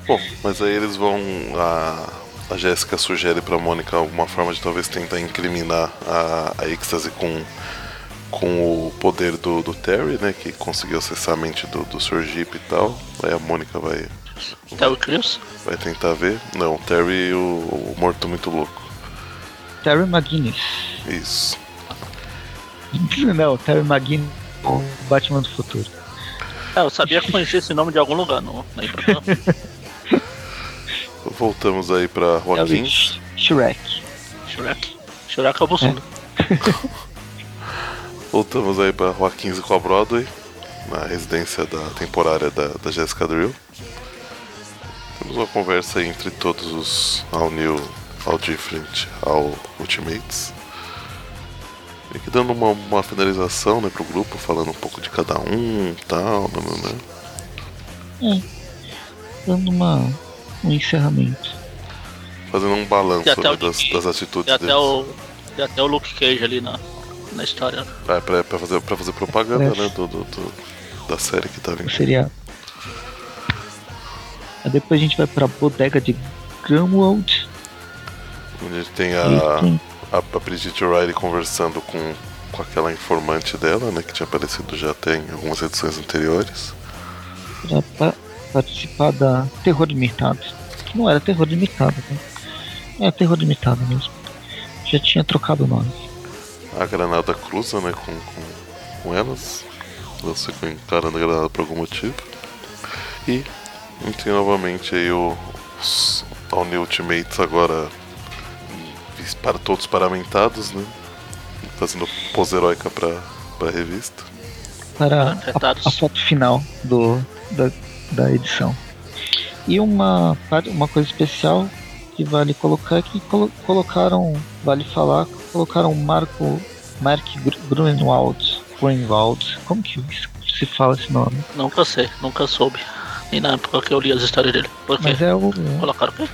B: Bom, mas aí eles vão. A, a Jéssica sugere pra Mônica alguma forma de talvez tentar incriminar a, a êxtase com, com o poder do, do Terry, né? Que conseguiu acessar a mente do, do Sr. Jeep e tal. Aí a Mônica vai,
C: Até o Chris.
B: vai tentar ver. Não, o Terry, o, o morto muito louco.
A: Terry McGuinness.
B: Isso.
A: Não, Terry McGuinness, o Batman do futuro.
C: É, eu sabia que conhecia esse nome de algum lugar, não não.
B: Voltamos aí pra
A: É o
B: Joaquim.
A: Sh- Shrek.
C: Shrek. Shrek é o Bussunda.
B: Voltamos aí pra Rua 15 com a Broadway, na residência da temporária da, da Jessica Drill. Temos uma conversa aí entre todos os All New, All Different, All Ultimates. E que dando uma, uma finalização né, pro grupo, falando um pouco de cada um e tal, né, né, né.
A: Dando uma, um encerramento.
B: fazendo um balanço né,
C: o
B: das, das atitudes
C: E até
B: deles.
C: o. E até o Luke Cage ali na, na história.
B: É, pra, pra fazer, pra fazer propaganda né, do, do- do- da série que tá
A: O
B: vindo.
A: seriado. Aí depois a gente vai pra bodega de Grumwald.
B: Onde a gente tem a,
A: tem
B: a, a Bridget Riley conversando com, com aquela informante dela, né? Que tinha aparecido já até em algumas edições anteriores.
A: pra participar da Terror Limitado. Que não era Terror Limitado, né? É Terror Limitado mesmo. Já tinha trocado o nome.
B: A granada cruza, né? Com, com, com elas. Elas ficam encarando a granada por algum motivo. E a gente tem novamente aí o, os All New Ultimates agora para todos paramentados, né? Fazendo pose heróica pra, pra revista.
A: Para a, a foto final do, da, da edição. E uma, uma coisa especial que vale colocar é que colo- colocaram, vale falar, colocaram Marco Mark Gr- Grunwald, Grunwald, como que se fala esse nome?
C: Nunca sei, nunca soube. Nem na época que eu li as histórias dele. Por quê?
A: Mas é o,
C: Colocaram o quê?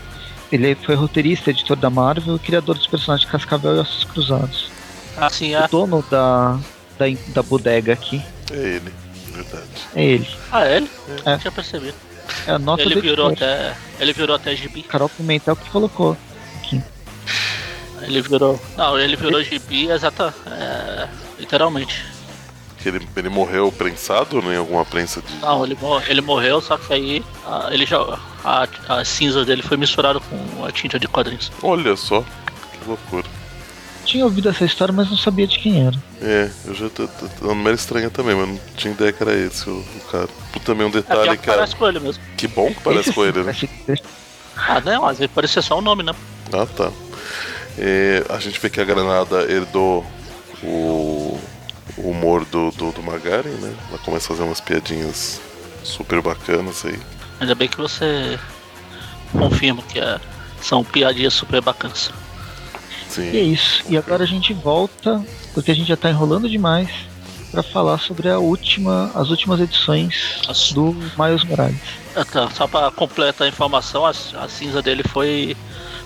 A: ele foi roteirista, editor da Marvel, e criador dos personagens Cascavel e Ossos Cruzados.
C: Ah, sim,
A: O
C: é.
A: dono da, da, da bodega aqui
B: É ele, verdade.
A: é ele.
C: Ah, é ele?
A: É.
C: Não tinha percebido.
A: É a nota
C: Ele virou até. Ele virou até gibi.
A: Carol Pimentel que colocou aqui.
C: Ele virou. Não, ele virou gibi exata. É, literalmente.
B: Que ele, ele morreu prensado né, em alguma prensa de.
C: Não, ele, ele morreu, só que aí ah, ele já, a, a cinza dele foi misturada com a tinta de quadrinhos.
B: Olha só, que loucura.
A: Tinha ouvido essa história, mas não sabia de quem era.
B: É, eu já tô, tô, tô meio estranha também, mas não tinha ideia que era esse o, o cara. Por também um
C: É,
B: detalhe,
C: que
B: cara.
C: parece com ele mesmo.
B: Que bom que parece
A: Esse
B: com ele, né?
A: que-
C: Ah, não, mas ele parecia só o nome, né?
B: Ah, tá. É, a gente vê que a Granada herdou o, o humor do, do, do Magari, né? Ela começa a fazer umas piadinhas super bacanas aí.
C: Ainda bem que você confirma que é, são piadinhas super bacanas.
B: Sim.
A: E é isso. E agora a gente volta, porque a gente já tá enrolando demais, pra falar sobre a última, as últimas edições
C: Nossa.
A: do Miles Morales.
C: Ah, tá, Só pra completar a informação, a, a cinza dele foi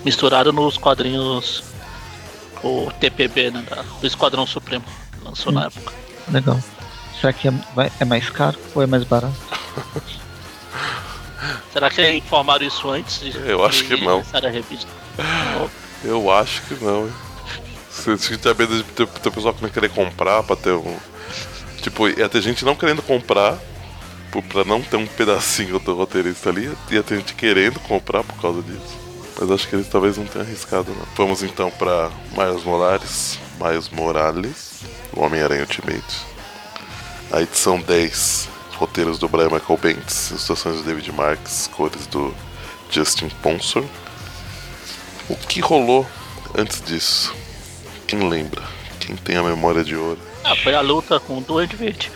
C: misturada nos quadrinhos o TPB, né? da- do Esquadrão Supremo, que lançou na época.
A: Legal. Será que é, vai- é mais caro ou é mais barato?
C: Será que informaram isso antes? De,
B: Eu acho
C: de
B: que não.
C: lançar a revista?
B: Eu acho que não? Se, se tem medo de ter, ter pessoal que não querer comprar pra ter um. Tipo, ia ter gente não querendo comprar pra não ter um pedacinho do roteirista ali, ia ter gente querendo comprar por causa disso. Mas acho que eles talvez não tenham arriscado, não. Vamos então pra Miles Morales, Miles Morales, o Homem-Aranha Ultimate. A edição 10, roteiros do Brian Michael Bendis, ilustrações do David Marks, cores do Justin Ponsor. O que rolou antes disso? Quem lembra? Quem tem a memória de ouro?
C: Ah, foi a luta com o Duende Verde.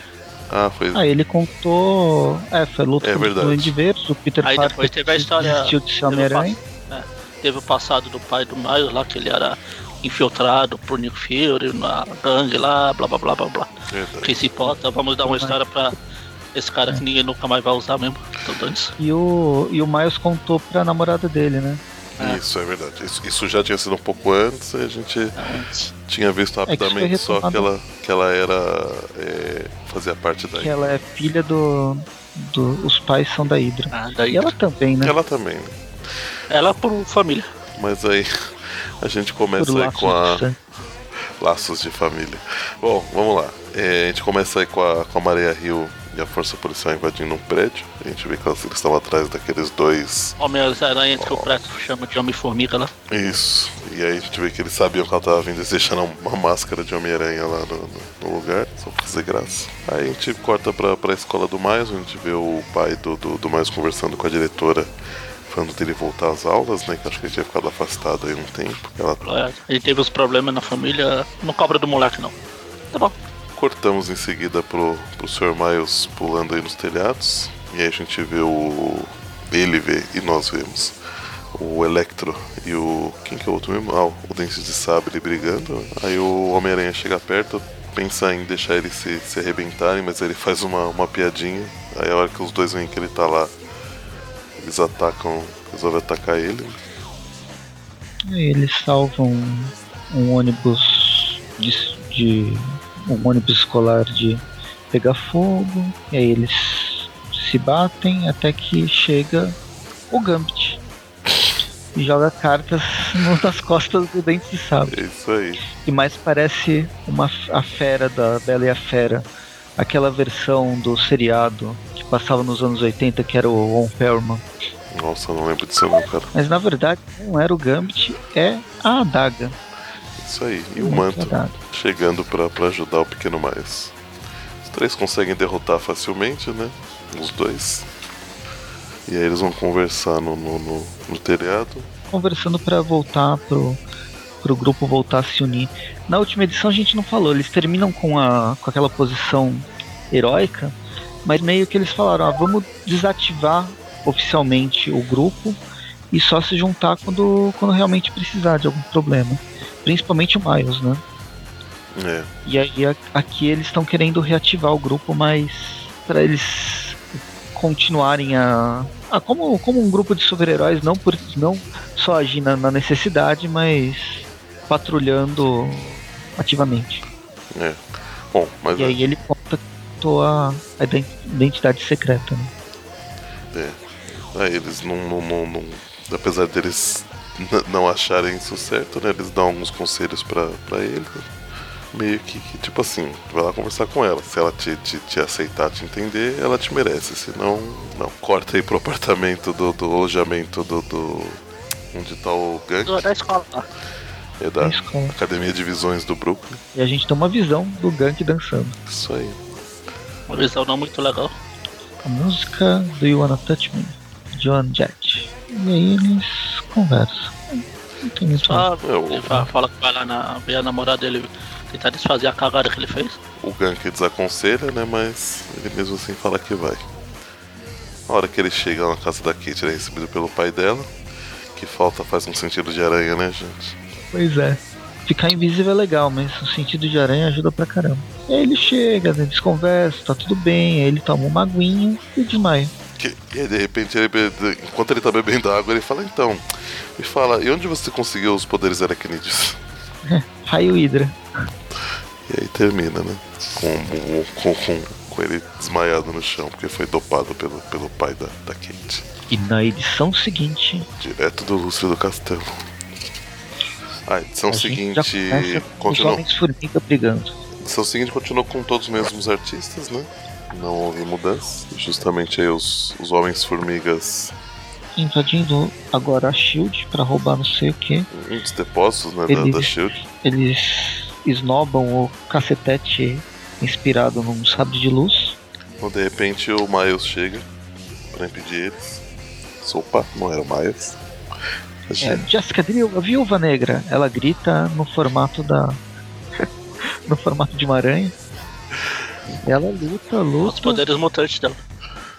B: Ah, foi.
A: Ah, ele contou. É, foi a luta
B: É
A: do
B: verdade.
A: Duende Verde, o Peter
C: Aí
A: Parker
C: depois teve a história-
A: de
C: o
A: Homem-Aranha.
C: É, teve o passado do pai do Miles lá, que ele era infiltrado por Nick Fury na gangue lá, blá blá blá blá blá.
B: Verdade.
C: Quem se importa, vamos dar uma história pra esse cara que ninguém nunca mais vai usar mesmo. Isso.
A: E o, e o Miles contou pra namorada dele, né?
C: É.
B: Isso, é verdade. Isso, isso já tinha sido um pouco antes, a gente
C: Antes.
B: tinha visto
A: É que
B: rapidamente só que ela, que ela era. é, fazia parte da.
A: Que ela é filha do. do os pais são da Hydra.
C: Ah, daí
A: E ela também, né?
B: Ela também, né?
C: ela por família.
B: Mas aí a gente começa aí com a.
A: de.
B: Laços de família. Bom, vamos lá. É, a gente começa aí com a, com a Maria Rio e a Força Policial invadindo um prédio. A gente vê que elas, eles estão atrás daqueles dois.
C: Homem-Aranha que o Preto chama de Homem-Formiga lá.
B: Isso. E aí a gente vê que eles sabiam que ela tava vindo, eles deixaram uma máscara de Homem-Aranha lá no, no- lugar, só pra fazer graça. Aí a gente corta pra, pra escola do Miles, onde a gente vê o pai do, do, do Miles conversando com a diretora, falando dele voltar às aulas, né? Que acho que ele tinha ficado afastado aí um tempo. Ela
C: É, Ele teve os problemas na família, não cobra do moleque não. Tá bom.
B: Cortamos em seguida pro, pro Sr. Miles pulando aí nos telhados. E aí a gente vê o. Ele vê e nós vemos o Electro e o. Quem que é o outro mesmo? Ah, o Dente de Sabre brigando. Aí o Homem-Aranha chega perto, pensa em deixar eles se, se arrebentarem, mas ele faz uma, uma piadinha. Aí a hora que os dois veem que ele tá lá, eles atacam, resolvem atacar ele.
A: Aí eles salvam um ônibus de, de- um ônibus escolar de pegar fogo. E aí eles se batem até que chega o Gambit e joga cartas nas costas do Dente de Sabre.
B: É isso aí.
A: Que mais parece uma a fera da Bela e a Fera, aquela versão do seriado que passava nos anos 80 que era o Ron Perlman.
B: Nossa, eu não lembro disso não, cara.
A: Mas na verdade não era o Gambit, é a adaga.
B: Isso aí. E o manto. chegando pra ajudar o pequeno Miles. Os três conseguem derrotar facilmente, né? Os dois. E aí eles vão conversar no, no, no, no telhado.
A: conversando para voltar pro pro grupo voltar a se unir. Na última edição a gente não falou, eles terminam com, a, com aquela posição heróica, mas meio que eles falaram, ah, vamos desativar oficialmente o grupo e só se juntar quando, quando realmente precisar de algum problema. Principalmente o Miles, né?
B: É.
A: E aí aqui eles estão querendo reativar o grupo, mas para eles continuarem a, a como, como um grupo de super-heróis, não por não só agir na, na, necessidade, mas patrulhando ativamente.
B: É. Bom, mas
A: e
B: é.
A: aí ele conta a, a identidade secreta, né?
B: É. Aí eles não, não, não, não apesar deles não acharem isso certo, né? Eles dão alguns conselhos para ele meio que, que, tipo assim, vai lá conversar com ela. Se ela te, te, te, aceitar, te entender, ela te merece. Se não, não. Corta aí pro apartamento do, do alojamento do, do. Onde tá o gank.
C: Da escola.
B: É da, da Academia de Visões do Brooklyn.
A: E a gente tem uma visão do gank dançando.
B: Isso aí.
C: Uma visão não muito legal.
A: A música do You Wanna Touch Me, John Jett. E aí eles conversam. Não tem muito
C: Só, ele fala, fala que vai lá na, ver a namorada dele tentar desfazer a cagada que ele fez.
B: O Gank desaconselha, né? Mas ele mesmo assim fala que vai. Na hora que ele chega na casa da Kate, ele é recebido pelo pai dela. Que falta faz um sentido de aranha, né, gente?
A: Pois é. Ficar invisível é legal, mas o sentido de aranha ajuda pra caramba. E aí ele chega, eles conversam, tá tudo bem, aí ele toma uma aguinha e desmaia.
B: Que, e aí, de repente, ele, enquanto ele tá bebendo água, ele fala, então, me fala, e onde você conseguiu os poderes aracnídeos?
A: Raio Hydra.
B: E aí termina, né? Com, com, com, com, ele desmaiado no chão, porque foi dopado pelo, pelo pai da, da Kate.
A: E na edição seguinte.
B: Direto do Lúcio do Castelo. A edição
A: a
B: seguinte.
A: Continua... Os homens formiga brigando.
B: A edição seguinte continua com todos os mesmos artistas, né? Não houve mudança. Justamente aí os, os homens formigas
A: invadindo agora a Shield para roubar não sei o que.
B: Os depósitos né, eles, da, da Shield.
A: Eles esnobam o cacetete inspirado num sabre de luz.
B: Quando de repente o Miles chega para impedir eles. Opa, não era o Miles.
A: É, Jessica Drill, a viúva negra, ela grita no formato da. no formato de uma aranha. Ela luta, luta.
C: Os poderes mutantes dela.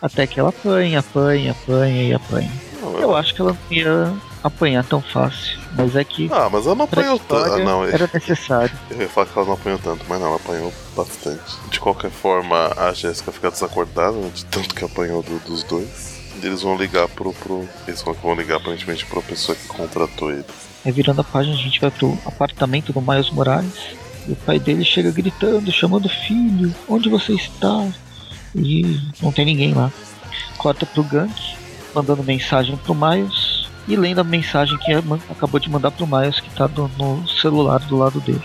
A: Até que ela apanha, apanha, apanha e apanha. Não, eu acho que ela não ia apanhar tão fácil. Mas é que.
B: Ah, mas ela não apanhou tanto. Ah, não,
A: era necessário.
B: Eu ia falar que ela não apanhou tanto, mas não, ela apanhou bastante. De qualquer forma, a Jéssica fica desacordada né, de tanto que apanhou do, dos dois. E eles vão ligar pro, pro. Eles vão ligar aparentemente pra pessoa que contratou eles.
A: É virando a página, a gente vai pro apartamento do Miles Morales. E o pai dele chega gritando, chamando filho, onde você está? E não tem ninguém lá. Corta pro Gank, mandando mensagem pro Miles e lendo a mensagem que acabou de mandar pro Miles que tá do, no celular do lado dele.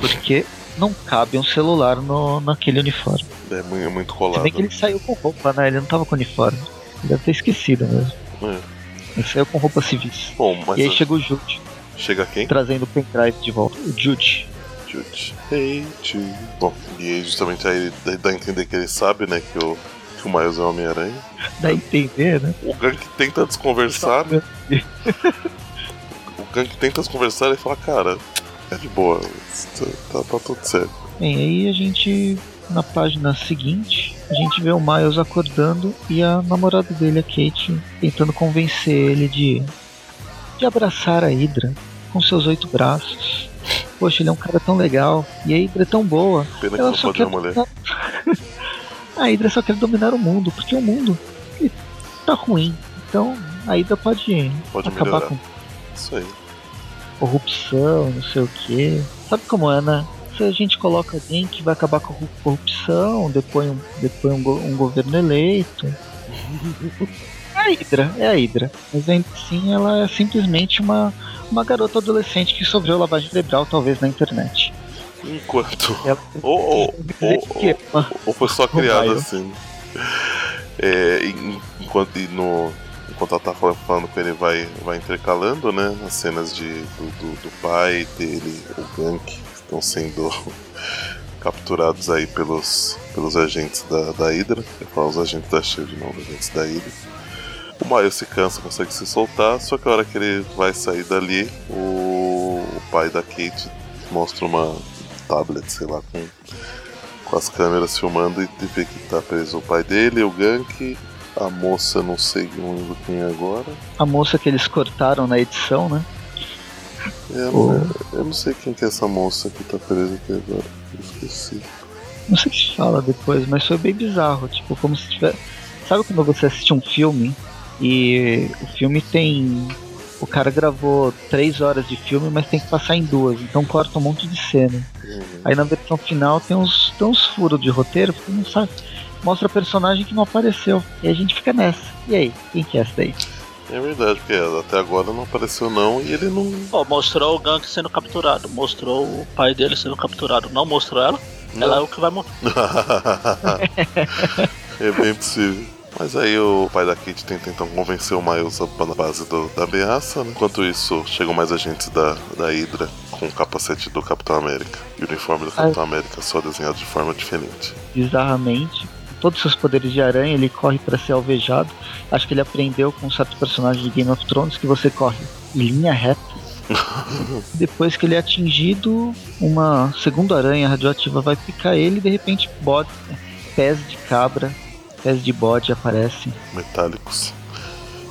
A: Porque não cabe um celular no, naquele uniforme.
B: É muito, é muito colado.
A: Se bem que ele saiu com roupa, né? Ele não tava com uniforme. Ele deve ter esquecido mesmo.
B: É.
A: Ele saiu com roupa civis.
B: Bom,
A: e aí a... chega o Jude.
B: Chega quem?
A: Trazendo o pendrive de volta. O Jude.
B: Jude. Bom, e aí justamente aí dá a entender que ele sabe, né, que o, que o Miles é o Homem-Aranha.
A: Dá a entender, né?
B: O Gank tenta desconversar, né? o Gank tenta desconversar e fala, cara, é de boa, tá, tá tudo certo.
A: Bem, aí a gente, na página seguinte, a gente vê o Miles acordando e a namorada dele, a Kate, tentando convencer ele de, de abraçar a Hydra com seus oito braços. Poxa, ele é um cara tão legal e a Hydra é tão boa.
B: Pena que Ela não só quer mulher.
A: a Hydra só quer dominar o mundo, porque o mundo tá ruim. Então a Hydra pode,
B: pode
A: acabar
B: melhorar.
A: com
B: isso aí.
A: Corrupção, não sei o que. Sabe como é, né? Se a gente coloca alguém que vai acabar com a corrupção, depois um, depois um, go um governo eleito. é a Hydra, é a Hydra. Mas ainda assim ela é simplesmente uma, uma garota adolescente que sofreu lavagem cerebral, talvez na internet.
B: Enquanto. Ou, ou, ou, ou, ou foi só criado assim. É, enquanto no, enquanto ela tá falando com ele, vai, vai intercalando, né? As cenas de, do, do, do pai dele, o Gank, que estão sendo capturados aí pelos, pelos agentes da, da Hydra. Eu falo os agentes da Shield, não, os agentes da Hydra. O Miles se cansa, consegue se soltar, só que a hora que ele vai sair dali, o, o pai da Kate mostra uma tablet, sei lá, com, com as câmeras filmando e vê que tá preso o pai dele, o Gank, a moça, não sei, não lembro quem é agora.
A: A moça que eles cortaram na edição, né?
B: É, oh. Eu não sei quem que é essa moça que tá presa aqui agora. Eu esqueci.
A: Não sei se fala depois, mas foi bem bizarro. Tipo, como se tivesse. Sabe quando você assiste um filme e o filme tem. O cara gravou três horas de filme, mas tem que passar em duas, então corta um monte de cena. Uhum. Aí na versão final tem uns, tem uns furos de roteiro, porque não sabe. Mostra personagem que não apareceu. E a gente fica nessa. E aí, quem que é essa daí?
B: É verdade, porque até agora não apareceu não e ele não.
C: Oh, mostrou o Gank sendo capturado, mostrou o pai dele sendo capturado, não mostrou ela. Não. Ela é o que vai morrer.
B: é bem possível. Mas aí o pai da Kate tenta então convencer o Miles na base do, da ameaça. Né? Enquanto isso, chegam mais agentes da, da Hydra com o capacete do Capitão América. E o uniforme do Capitão América só desenhado de forma diferente.
A: Bizarramente, todos os seus poderes de aranha, ele corre para ser alvejado. Acho que ele aprendeu com um certo personagem de Game of Thrones que você corre em linha reta. Depois que ele é atingido, uma segunda aranha radioativa vai picar ele e de repente bode, pés de cabra, pés de bode aparecem.
B: Metálicos.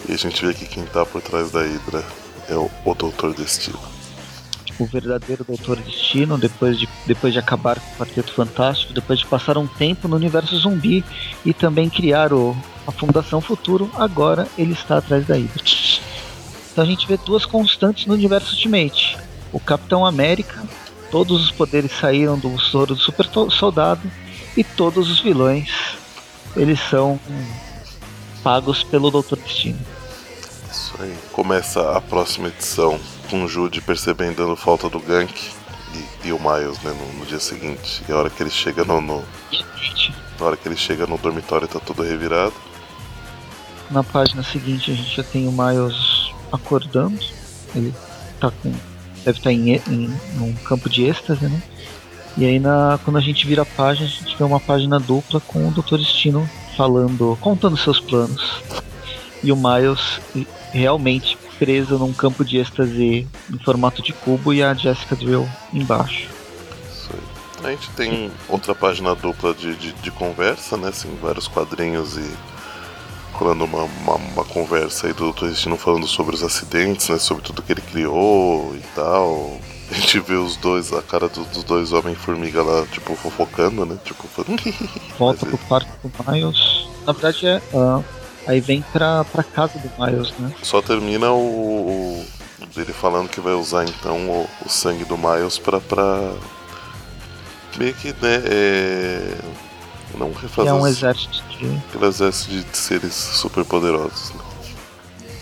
B: E a gente vê que quem tá por trás da Hydra é o, o Doutor Destino
A: o verdadeiro Doutor Destino, depois de, depois de acabar com o Quarteto Fantástico, depois de passar um tempo no universo zumbi e também criar o, a Fundação Futuro, agora ele está atrás da Hydra. Então a gente vê duas constantes no universo Ultimate. O Capitão América, todos os poderes saíram do soro do Super Soldado e todos os vilões, eles são pagos pelo Doutor Destino.
B: Isso aí. Começa a próxima edição com o Jude percebendo a falta do gank e, e o Miles né, no, no, dia seguinte. E a hora que ele chega no, no. Na hora que ele chega no dormitório tá tudo revirado.
A: Na página seguinte a gente já tem o Miles acordando. Ele tá com. Deve estar tá em, em num campo de êxtase, né? E aí na, quando a gente vira a página, a gente vê uma página dupla com o Dr. Destino falando, contando seus planos. E o Miles realmente preso num campo de êxtase em formato de cubo e a Jessica Drill embaixo.
B: A gente tem outra página dupla de, de, de conversa, né? Assim, vários quadrinhos e rolando uma, uma, uma, conversa aí do Dr. Destino falando sobre os acidentes, né? Sobre tudo que ele criou e tal. A gente vê os dois, a cara dos, dois Homem-Formiga lá, tipo, fofocando, né? Tipo,
A: Volta pro quarto do Miles. Na verdade é. Uh, Aí vem pra, pra casa do Miles, né?
B: Só termina o, o dele falando que vai usar então o, o sangue do Miles pra, pra meio que, né, é... não refazer...
A: É um exército de...
B: Aquele exército de, de seres super poderosos, né?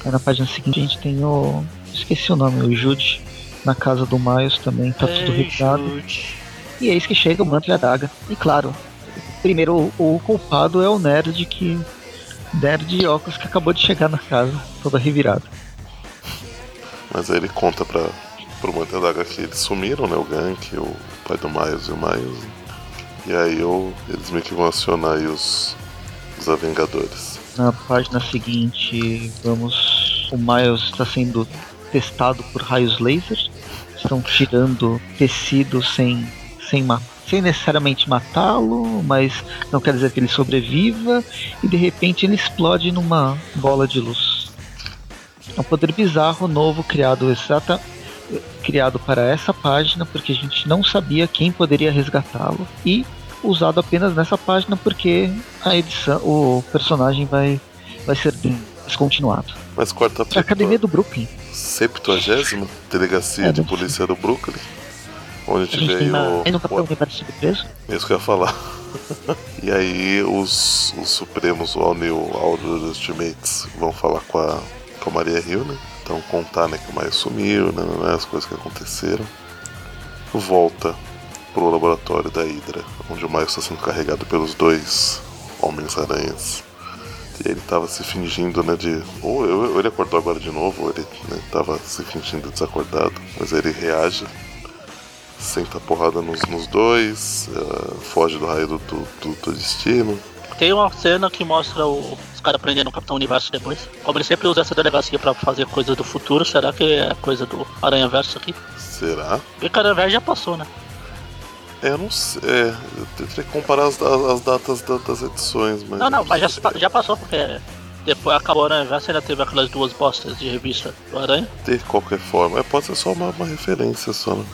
A: Aí na página seguinte a gente tem o... esqueci o nome, o Jude na casa do Miles também, tá tudo revirado. E é isso que chega o manto e a daga. E claro, primeiro o, o culpado é o nerd que nerd de óculos que acabou de chegar na casa, toda revirada.
B: Mas aí ele conta pra, pro Mantelaga que eles sumiram, né? O Gank, o pai do Miles e o Miles. E aí eu, eles meio que vão acionar aí os, os Avengadores.
A: Na página seguinte, vamos. O Miles está sendo testado por raios laser. Estão tirando tecido sem, sem matar sem necessariamente matá-lo, mas não quer dizer que ele sobreviva, e de repente ele explode numa bola de luz. É um poder bizarro novo criado exata criado para essa página porque a gente não sabia quem poderia resgatá-lo e usado apenas nessa página porque a edição, o personagem vai vai ser descontinuado.
B: Mas quarta
A: A Academia do Brooklyn.
B: 70 Delegacia é, de Polícia do Brooklyn. Onde a gente
A: tem
B: o.
A: Aí nunca parecido preso?
B: Isso que eu ia falar. e aí os, os Supremos, o All New Order Ultimates, vão falar com a, com a Maria Hill, né? Então contar né, que o Maia sumiu, né, né, as coisas que aconteceram. Volta pro laboratório da Hydra, onde o Maio está sendo carregado pelos dois Homens-Aranhas. E ele estava se fingindo, né, de... Ou, ou ele acordou agora de novo, ou ele né, se fingindo desacordado. Mas ele reage senta porrada nos, nos dois, uh, foge do raio do, do, do, destino.
C: tem uma cena que mostra o, os caras prendendo o Capitão Universo depois. Como ele sempre usa essa delegacia pra fazer coisas do futuro, será que é coisa do Aranha Verso aqui?
B: Será?
C: Porque o Aranha Verso já passou, né?
B: É, eu não sei. É, eu que comparar as, as datas da- das edições, mas.
C: Não, não, mas já, já passou, porque depois acabou o Aranha Verso e ainda teve aquelas duas bostas de revista do Aranha.
B: De qualquer forma. É, pode ser só uma, uma referência só, né?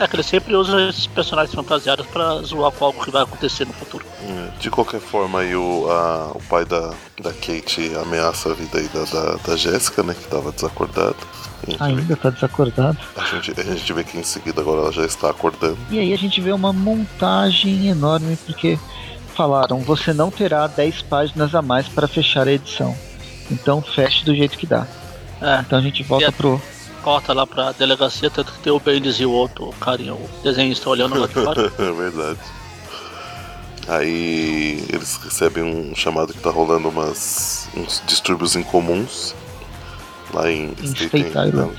C: É que ele sempre usa esses personagens fantasiados pra zoar com algo que vai acontecer no futuro.
B: É, De qualquer forma, aí o, a- o pai da, da Kate ameaça a vida aí da, da, da Jéssica, né? Que tava desacordada.
A: Ainda tá desacordado.
B: vê, a, gente, a gente vê que em seguida agora ela já está acordando.
A: E aí a gente vê uma montagem enorme, porque falaram, você não terá 10 páginas a mais para fechar a edição. Então feche do jeito que dá.
C: É,
A: Então a gente volta
C: E a-
A: pro.
C: Corta lá pra delegacia, tanto que tem o Bendis e o outro carinha, o desenhista olhando lá de fora.
B: é verdade. Aí eles recebem um chamado que tá rolando umas, uns distúrbios incomuns lá em
A: Em State Island.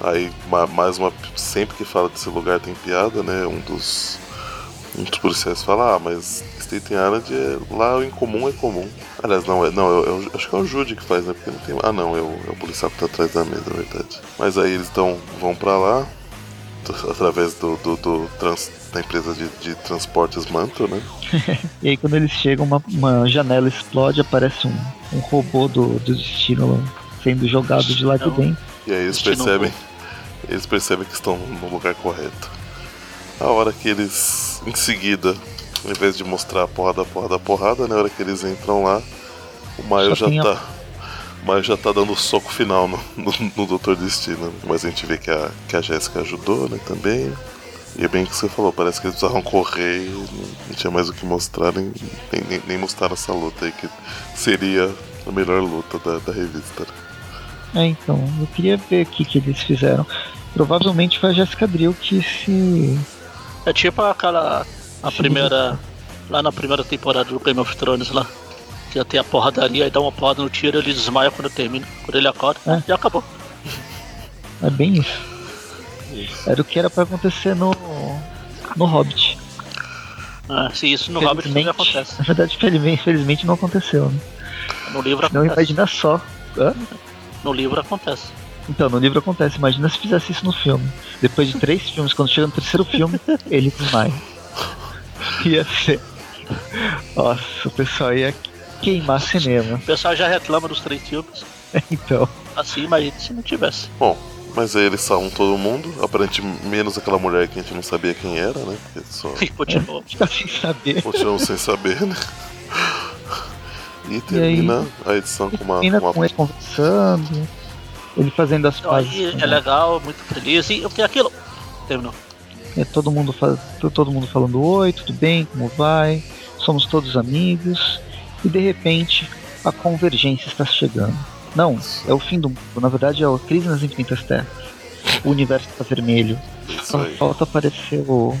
B: Aí ma- mais uma. Sempre que fala desse lugar tem piada, né? Um dos. Dos policiais fala, ah, mas Staten Island é. Lá o incomum é comum. Aliás, não, é. Não, eu, eu acho que é o Judy que faz, né? Porque não tem. Ah não, é o, é o policial que tá atrás da mesa, é verdade. Mas aí eles tão, vão pra lá, através do, do, do trans- da empresa de, de transportes Manto, né?
A: E aí quando eles chegam, uma, uma janela explode, aparece um, um robô do, do destino sendo jogado de lá de dentro.
B: E aí eles
C: Destino
B: percebem. Eles percebem que estão no lugar correto. A hora que eles, em seguida, ao invés de mostrar a porrada, a porrada, a porrada, né? A hora que eles entram lá, o Maio
A: Só
B: já
A: a-
B: tá. O Maio já tá dando o soco final no, no, no Doutor Destino. Mas a gente vê que a, que a Jéssica ajudou, né, também. E é bem o que você falou, parece que eles precisavam correr e não, tinha mais o que mostrar, nem, nem, nem, mostrar essa luta aí, que seria a melhor luta da, da revista.
A: É, então, eu queria ver o que, que eles fizeram. Provavelmente foi a Jessica Drill que se.
C: É tipo aquela. A primeira. Lá na primeira temporada do Game of Thrones lá. Que já tem a porradaria e dá uma porrada no tiro ele desmaia quando termina. Quando ele acorda,
A: É.
C: já acabou.
A: É bem isso. Era o que era pra acontecer no. no Hobbit.
C: É, se isso no Hobbit não acontece.
A: Na verdade, felizmente, felizmente não aconteceu, né?
C: No livro
A: Não
C: acontece.
A: imagina só. Hã?
C: No livro acontece.
A: Então, no livro acontece, imagina se fizesse isso no filme. Depois de três filmes, quando chega no terceiro filme, ele desmaia. Ia ser. Nossa, o pessoal ia queimar cinema.
C: O pessoal já reclama dos três filmes.
A: Então,
C: Assim, imagina se não tivesse.
B: Bom, mas aí eles salvam todo mundo, aparentemente menos aquela mulher que a gente não sabia quem era, né? Porque só
C: E continuou.
A: fica sem saber.
B: continuamos sem saber, né? E termina a edição com uma.
A: Ainda
B: com
A: com
B: uma...
A: ele conversando, ele fazendo as pazes.
C: aí é legal, muito feliz. E o que é aquilo? Terminou.
A: É todo mundo, fa- todo mundo falando oi, tudo bem, como vai? Somos todos amigos. E de repente a convergência está chegando. Não, é o fim do mundo. Na verdade é a crise nas infinitas terras. O universo está vermelho. Só falta aparecer o.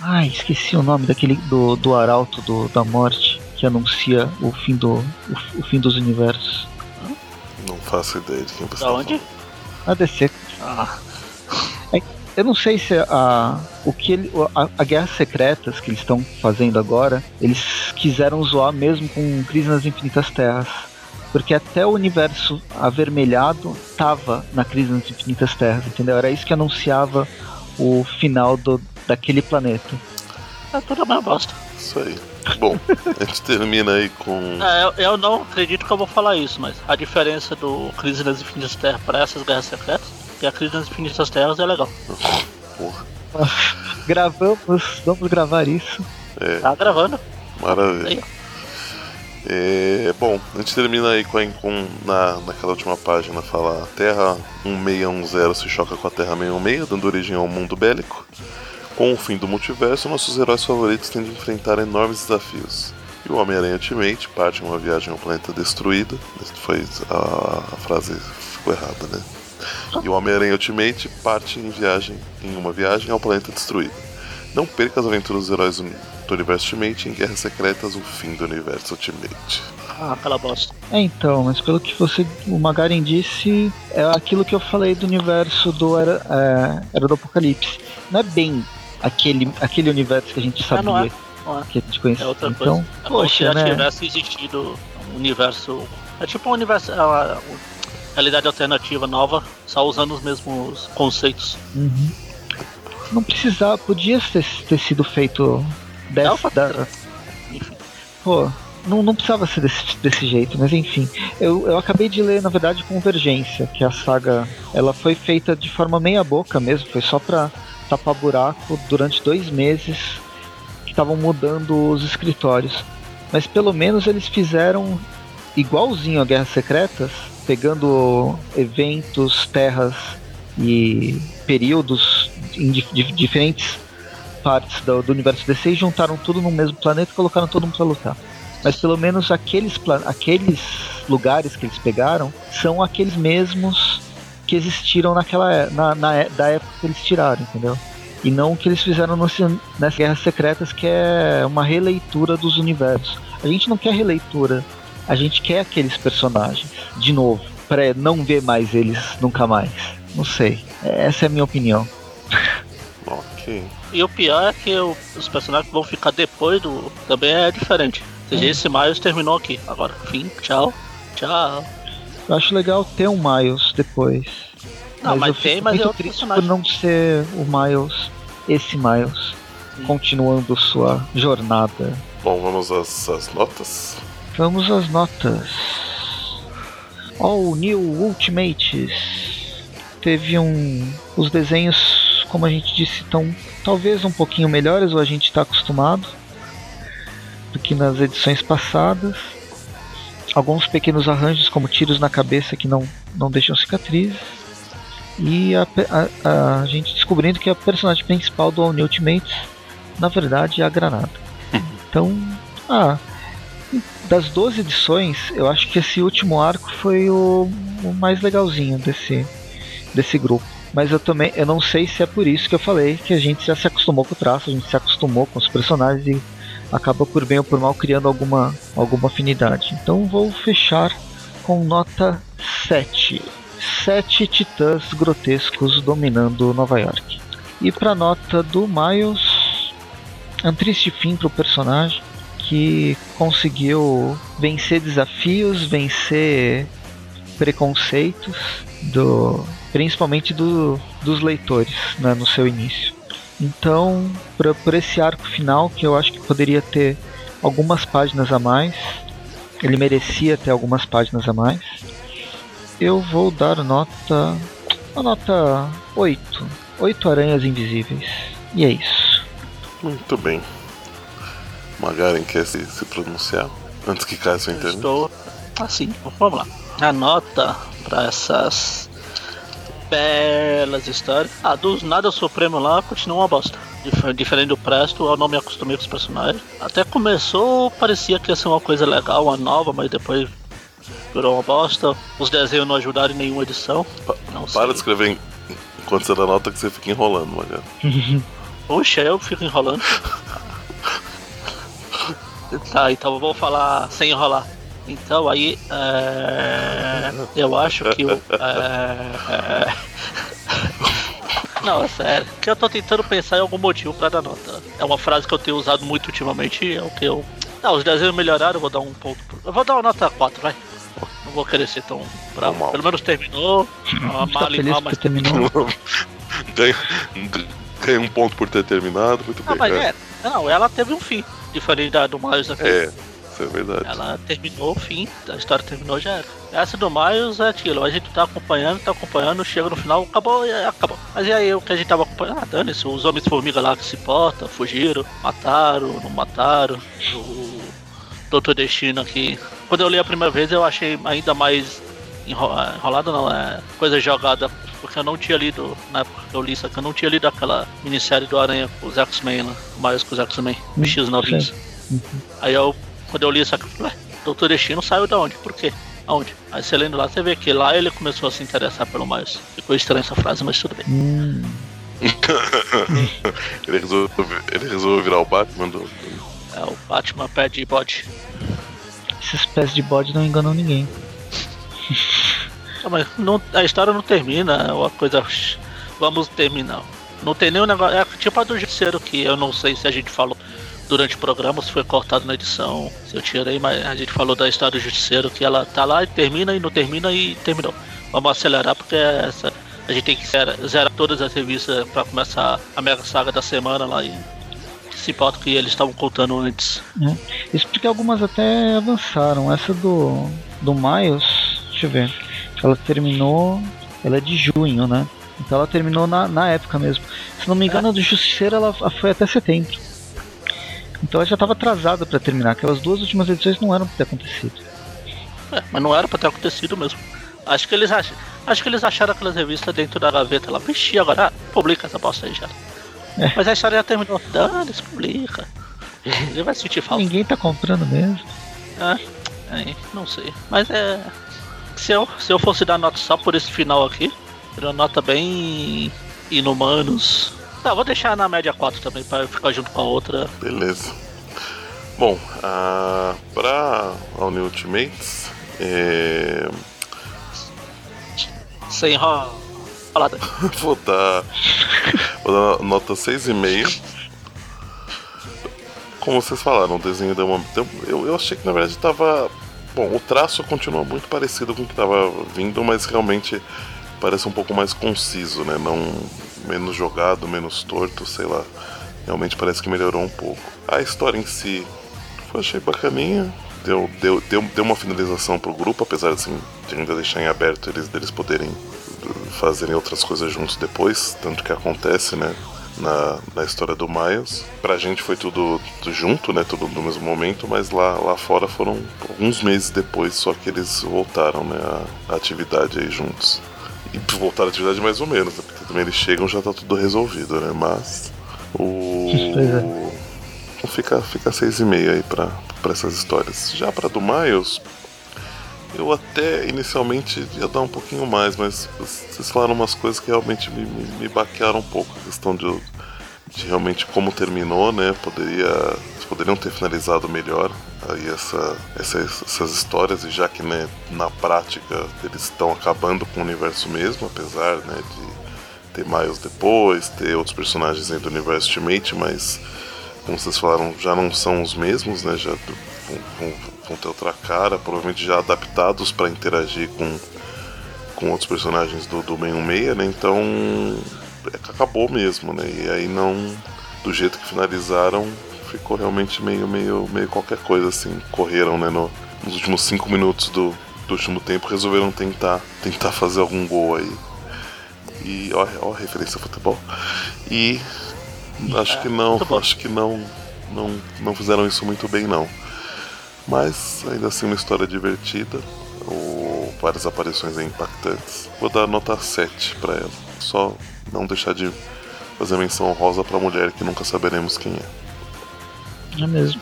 A: Ai, esqueci o nome daquele do, do arauto do, da morte que anuncia o fim do o, o fim dos universos.
B: Não faço ideia de quem você
C: Da
B: tá
C: onde?
A: A DC
C: Ah,
A: Eu não sei se a, o que ele, a, a Guerras Secretas que eles estão fazendo agora, eles quiseram zoar mesmo com Crise nas Infinitas Terras. Porque até o universo avermelhado tava na Crise nas Infinitas Terras, entendeu? Era isso que anunciava o final do, daquele planeta.
C: é tudo a mesma bosta.
B: falando. Isso aí. Bom, a gente termina aí com.
C: É, eu, eu não acredito que eu vou falar isso, mas a diferença do Crise nas Infinitas Terras para essas Guerras Secretas é que a Crise nas Infinitas Terras é legal.
B: Porra,
A: Gravamos, vamos gravar isso.
B: é,
C: Tá gravando.
B: maravilha.
C: Aí,
B: É, bom, a gente termina aí com, a- com na, naquela última página fala Terra 1610 se choca com a Terra 616, dando origem ao mundo bélico. Com o fim do multiverso, nossos heróis favoritos têm de enfrentar enormes desafios. E o Homem-Aranha Ultimate parte em uma viagem ao planeta destruído. Isso foi a, a frase ficou errada, né? E o Homem-Aranha Ultimate parte em viagem em uma viagem ao planeta destruído. Não perca as aventuras dos heróis do universo Ultimate em Guerras Secretas, o fim do universo Ultimate.
C: ah, aquela bosta.
A: É então, mas pelo que você, o Magaren disse, é aquilo que eu falei do universo do Era, é, Era do Apocalipse. Não é bem aquele, aquele universo que a gente
C: Ah, não
A: sabia
C: é. Ué,
A: que a gente conhecia.
C: é outra
A: então,
C: coisa. É se
A: poxa,
C: já
A: né?
C: tivesse existido um universo. É tipo um universo. é uma- uma realidade alternativa nova, só usando os mesmos conceitos.
A: Uhum. Não precisava, podia ter, ter sido feito dessa. Da-
C: Enfim.
A: pô, não, não precisava ser desse, desse jeito, mas enfim. Eu, eu acabei de ler, na verdade, Convergência, que é a saga. Ela foi feita de forma meia-boca mesmo, foi só pra tapar buraco durante dois meses que estavam mudando os escritórios. Mas pelo menos eles fizeram igualzinho a Guerras Secretas, pegando eventos, terras e períodos em dif- dif- diferentes partes do, do universo DC e juntaram tudo no mesmo planeta e colocaram todo mundo pra lutar. Mas pelo menos aqueles, aqueles lugares que eles pegaram são aqueles mesmos que existiram naquela é- na, na é- da época que eles tiraram, entendeu? E não o que eles fizeram no nas Guerras Secretas, que é uma releitura dos universos. A gente não quer releitura, a gente quer aqueles personagens de novo, pra não ver mais eles nunca mais. Não sei. Essa é a minha opinião.
B: Ok.
C: E o pior é que o- os personagens que vão ficar depois do. também é diferente. Ou seja, esse Miles terminou aqui. Agora, fim, tchau. Tchau.
A: Eu acho legal ter um Miles depois.
C: Não, mas
A: eu
C: tem, mas é
A: muito
C: outro
A: triste por
C: personagem.
A: não ser o Miles, esse Miles,
C: Sim.
A: continuando sua jornada.
B: Bom, vamos às, às notas.
A: Vamos às notas. All New Ultimates. Teve um. Os desenhos, como a gente disse, estão talvez um pouquinho melhores, ou a gente está acostumado, do que nas edições passadas. Alguns pequenos arranjos, como tiros na cabeça, que não, não deixam cicatrizes. E a, a- a gente descobrindo que a personagem principal do All New Ultimates, na verdade, é a Granada. Então, ah, das 12 edições, eu acho que esse último arco foi o, o mais legalzinho desse, desse grupo. Mas eu também, eu não sei se é por isso que eu falei que a gente já se acostumou com o traço, a gente se acostumou com os personagens e acaba por bem ou por mal criando alguma, alguma afinidade. Então vou fechar com nota 7. Sete titãs grotescos dominando Nova York. E para nota do Miles, é um triste fim para o personagem que conseguiu vencer desafios, vencer preconceitos do principalmente do, dos leitores né, no seu início. Então, por, por esse arco final que eu acho que poderia ter algumas páginas a mais, ele merecia ter algumas páginas a mais. Eu vou dar nota uma nota 8. 8 aranhas invisíveis. E é isso.
B: Muito bem. Magaren quer se, se pronunciar antes que caia sua internet?
C: Estou assim, vamos lá. A nota para essas belas histórias. Ah, dos Nada Supremo lá continua uma bosta. Dif- Diferente do Presto, eu não me acostumei com os personagens. Até começou, parecia que ia ser uma coisa legal, uma nova, mas depois virou uma bosta. Os desenhos não ajudaram em nenhuma edição.
B: Pa-
C: Não
B: Para de
C: sei.
B: escrever em- enquanto você dá nota que você fica enrolando, Magaren.
C: Puxa, eu fico enrolando. tá, então eu vou falar sem enrolar. Então aí, é, eu acho que o. é, é, não, é sério. Que eu tô tentando pensar em algum motivo pra dar nota. É uma frase que eu tenho usado muito ultimamente. É o que eu. Não, os desenhos melhoraram, eu vou dar um ponto. pro- Eu vou dar uma nota 4, vai. Não vou querer ser tão bravo.
B: Normal.
C: Pelo menos terminou. A
A: Tá
C: mal e
A: feliz
C: mal, mas
A: terminou?
B: ganha um ponto por ter terminado, muito
C: Ah,
B: bem.
C: mas
B: né?
C: é. Não, ela teve um fim. Diferente da do Miles aqui.
B: É, isso é verdade.
C: Ela terminou o fim, a história terminou já era. Essa do Miles é aquilo, a gente tá acompanhando, tá acompanhando, chega no final, acabou acabou. Mas e aí o que a gente tava acompanhando? Ah, dane-se, os homens formiga lá que se portam, fugiram, mataram, não mataram. O Doutor Destino aqui. Quando eu li a primeira vez eu achei ainda mais enro- enrolado não, é coisa jogada. Porque eu não tinha lido, na época que eu li isso aqui, eu não tinha lido aquela minissérie do Aranha com os X-Men lá, o Miles com os X-Men,
A: Hum,
C: X novinhos.
A: sei.
C: Aí eu, quando eu li isso aqui, eu falei, ué, Doutor Destino saiu da onde? Por quê? Aonde? Aí você lendo lá, você vê que lá ele começou a se interessar pelo Miles. Ficou estranha essa frase, mas tudo bem.
A: Hum,
B: Ele resolveu, ele resolveu virar o Batman do.
C: É o Batman pé de bode.
A: esses pés de bode não enganam ninguém.
C: Ah, mas não- a história não termina, é uma coisa. Vamos terminar. Não tem nenhum negócio. É tipo a do Justiceiro que eu não sei se a gente falou durante o programa, se foi cortado na edição, se eu tirei, mas a gente falou da história do Justiceiro, que ela tá lá e termina e não termina e terminou. Vamos acelerar porque essa, a gente tem que zerar, zerar todas as revistas para começar a mega saga da semana lá e se importa que eles estavam contando antes.
A: É. Isso porque algumas até avançaram. Essa do, do Miles, deixa eu ver. Ela terminou. Ela é de junho, né? Então ela terminou na, na época mesmo. Se não me engano, é. a do Justiceiro ela foi até setembro. Então ela já estava atrasada para terminar. Aquelas duas últimas edições não eram para ter acontecido.
C: É, mas não era para ter acontecido mesmo. Acho que eles acham, acho que eles acharam aquelas revistas dentro da gaveta lá. Vixe, agora ah, publica essa bosta aí já. É. Mas a história já terminou. Dane, publica. Ele vai sentir falta.
A: Ninguém tá comprando mesmo.
C: É, é, não sei. Mas é. Se eu, se eu fosse dar nota só por esse final aqui, seria uma nota bem inumanos. Tá, vou deixar na média 4 também, pra ficar junto com a outra.
B: Beleza. Bom, uh, pra a Uni Ultimates, é...
C: sem enrolar
B: vou dar. Vou dar nota 6,5. Como vocês falaram, o desenho deu uma. Eu, eu achei que na verdade tava. Bom, o traço continua muito parecido com o que estava vindo, mas realmente parece um pouco mais conciso, né? Não menos jogado, menos torto, sei lá. Realmente parece que melhorou um pouco. A história em si, eu achei bacaninha. Deu, deu, deu, deu uma finalização pro grupo, apesar assim, de ainda deixar em aberto eles deles poderem fazerem outras coisas juntos depois, tanto que acontece, né? Na, na história do Miles. Pra gente foi tudo, tudo junto, né? Tudo no mesmo momento, mas lá, lá fora foram alguns meses depois, só que eles voltaram, né? A, a atividade aí juntos. E voltaram a atividade mais ou menos, né, porque também eles chegam já tá tudo resolvido, né? Mas. O. É. Fica, fica 6,5 aí pra, pra essas histórias. Já pra do Miles, eu até inicialmente ia dar um pouquinho mais, mas vocês falaram umas coisas que realmente me, me, me baquearam um pouco. A questão de, de realmente como terminou, né? Poderia, poderiam ter finalizado melhor aí essa, essas, essas histórias, e já que né, na prática eles estão acabando com o universo mesmo, apesar né, de ter Miles depois, ter outros personagens aí do universo Ultimate, mas como vocês falaram, já não são os mesmos, né? Já vão, vão, vão ter outra cara, provavelmente já adaptados para interagir com, com outros personagens do, do 616, né? Então é acabou mesmo, né? E aí não. Do jeito que finalizaram, ficou realmente meio, meio, meio qualquer coisa assim. Correram, né? No, nos últimos cinco minutos do, do último tempo resolveram tentar, tentar fazer algum gol aí. E ó, ó a referência ao futebol. E acho que não, acho que não, não, não fizeram isso muito bem não. Mas ainda assim uma história divertida, ou várias aparições impactantes. Vou dar nota 7 para ela. Só não deixar de fazer menção rosa pra mulher que nunca saberemos quem é.
A: É mesmo.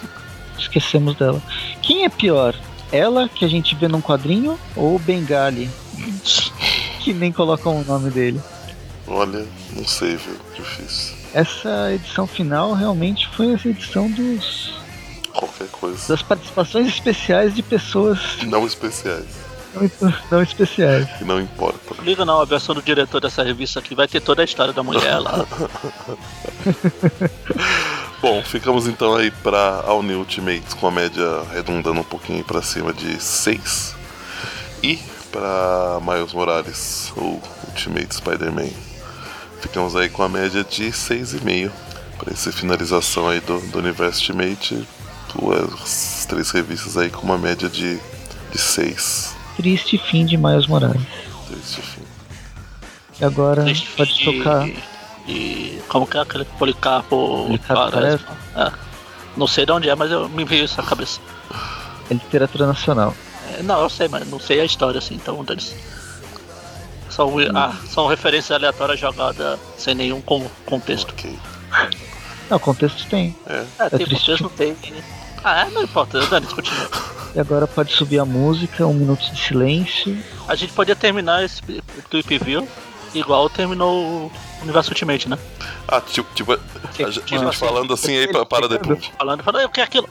A: Esquecemos dela. Quem é pior? Ela que a gente vê num quadrinho ou o Bengali? que nem colocam o nome dele.
B: Olha, não sei, viu? Difícil.
A: Essa edição final realmente foi essa edição dos
B: qualquer coisa.
A: Das participações especiais de pessoas.
B: Não especiais.
A: Não, não especiais.
B: Que não importa.
C: Liga não, a versão do diretor dessa revista aqui vai ter toda a história da mulher lá.
B: Bom, ficamos então aí pra All New Ultimates com a média arredondando um pouquinho para cima de 6. E para Miles Morales, o Ultimate Spider-Man, ficamos aí com a média de 6,5 para essa finalização aí do, do universo Ultimate as três revistas aí com uma média de, de seis.
A: Triste fim de Miles Morales.
B: Triste fim.
A: E agora Triste pode tocar.
C: E como que é aquele Policarpo? Policarpo é. Não sei de onde é, mas eu me veio isso na cabeça.
A: É literatura nacional.
C: É, não, eu sei, mas não sei a história assim, então deles. São, hum. ah, são referências aleatórias jogadas sem nenhum contexto.
B: Ok.
A: Não, contexto tem.
C: É, é, é tem contexto, tem. Ah, é? Não importa, Dani, continua.
A: E agora pode subir a música, um minuto de silêncio.
C: A gente podia terminar esse clip view igual terminou o Universo Ultimate, né?
B: Ah, tipo, tipo, a, a gente assim, falando assim aí para depois.
C: Falando, falando, o que é aquilo?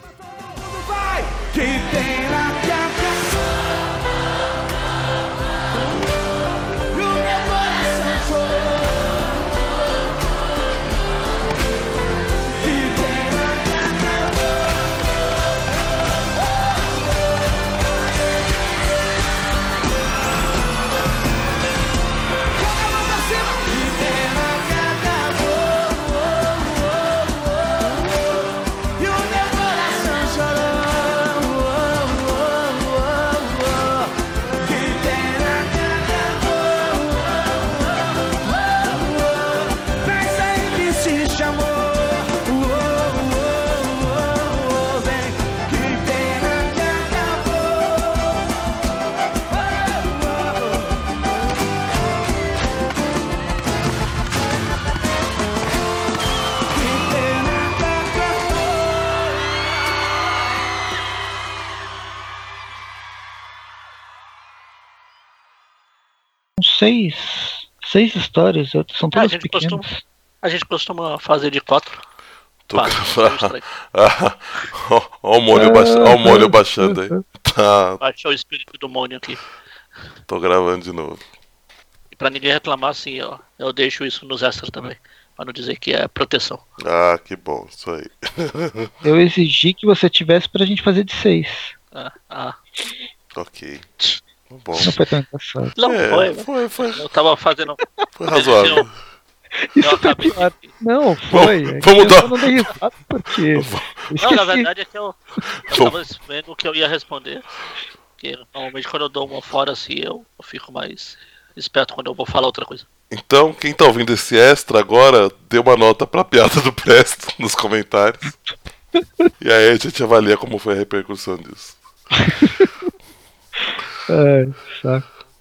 A: Seis, seis histórias, são
C: Ah, a
A: todas
C: gente
A: pequenas.
C: costuma- A gente costuma fazer de quatro.
B: Tô. Ah, ó, ó o molho, baixa- ó o molho baixando aí. Tá,
C: Baixou o espírito do mônio aqui.
B: tô gravando de novo.
C: E pra ninguém reclamar, assim, ó, eu deixo isso nos extras também. Pra não dizer que é proteção.
B: Ah, que bom, isso aí.
A: Eu exigi que você tivesse pra gente fazer de seis.
C: Ah, ah.
B: Ok. Bom.
A: Não foi tão engraçado.
C: Não
B: É,
C: foi, né?
B: foi, foi,
C: Eu tava fazendo.
B: foi razoável.
C: Eu acabei
A: pior.
C: de...
A: Não, foi. É
B: vamos
A: eu
B: dar-
A: só não dei risada porque. eu
C: Não, na verdade é que eu, eu tava vendo o que eu ia responder. Porque normalmente quando eu dou uma fora assim, eu, eu fico mais esperto quando eu vou falar outra coisa.
B: Então, quem tá ouvindo esse extra agora, dê uma nota pra piada do Presto nos comentários. E aí a gente avalia como foi a repercussão disso.
A: Ai, saco.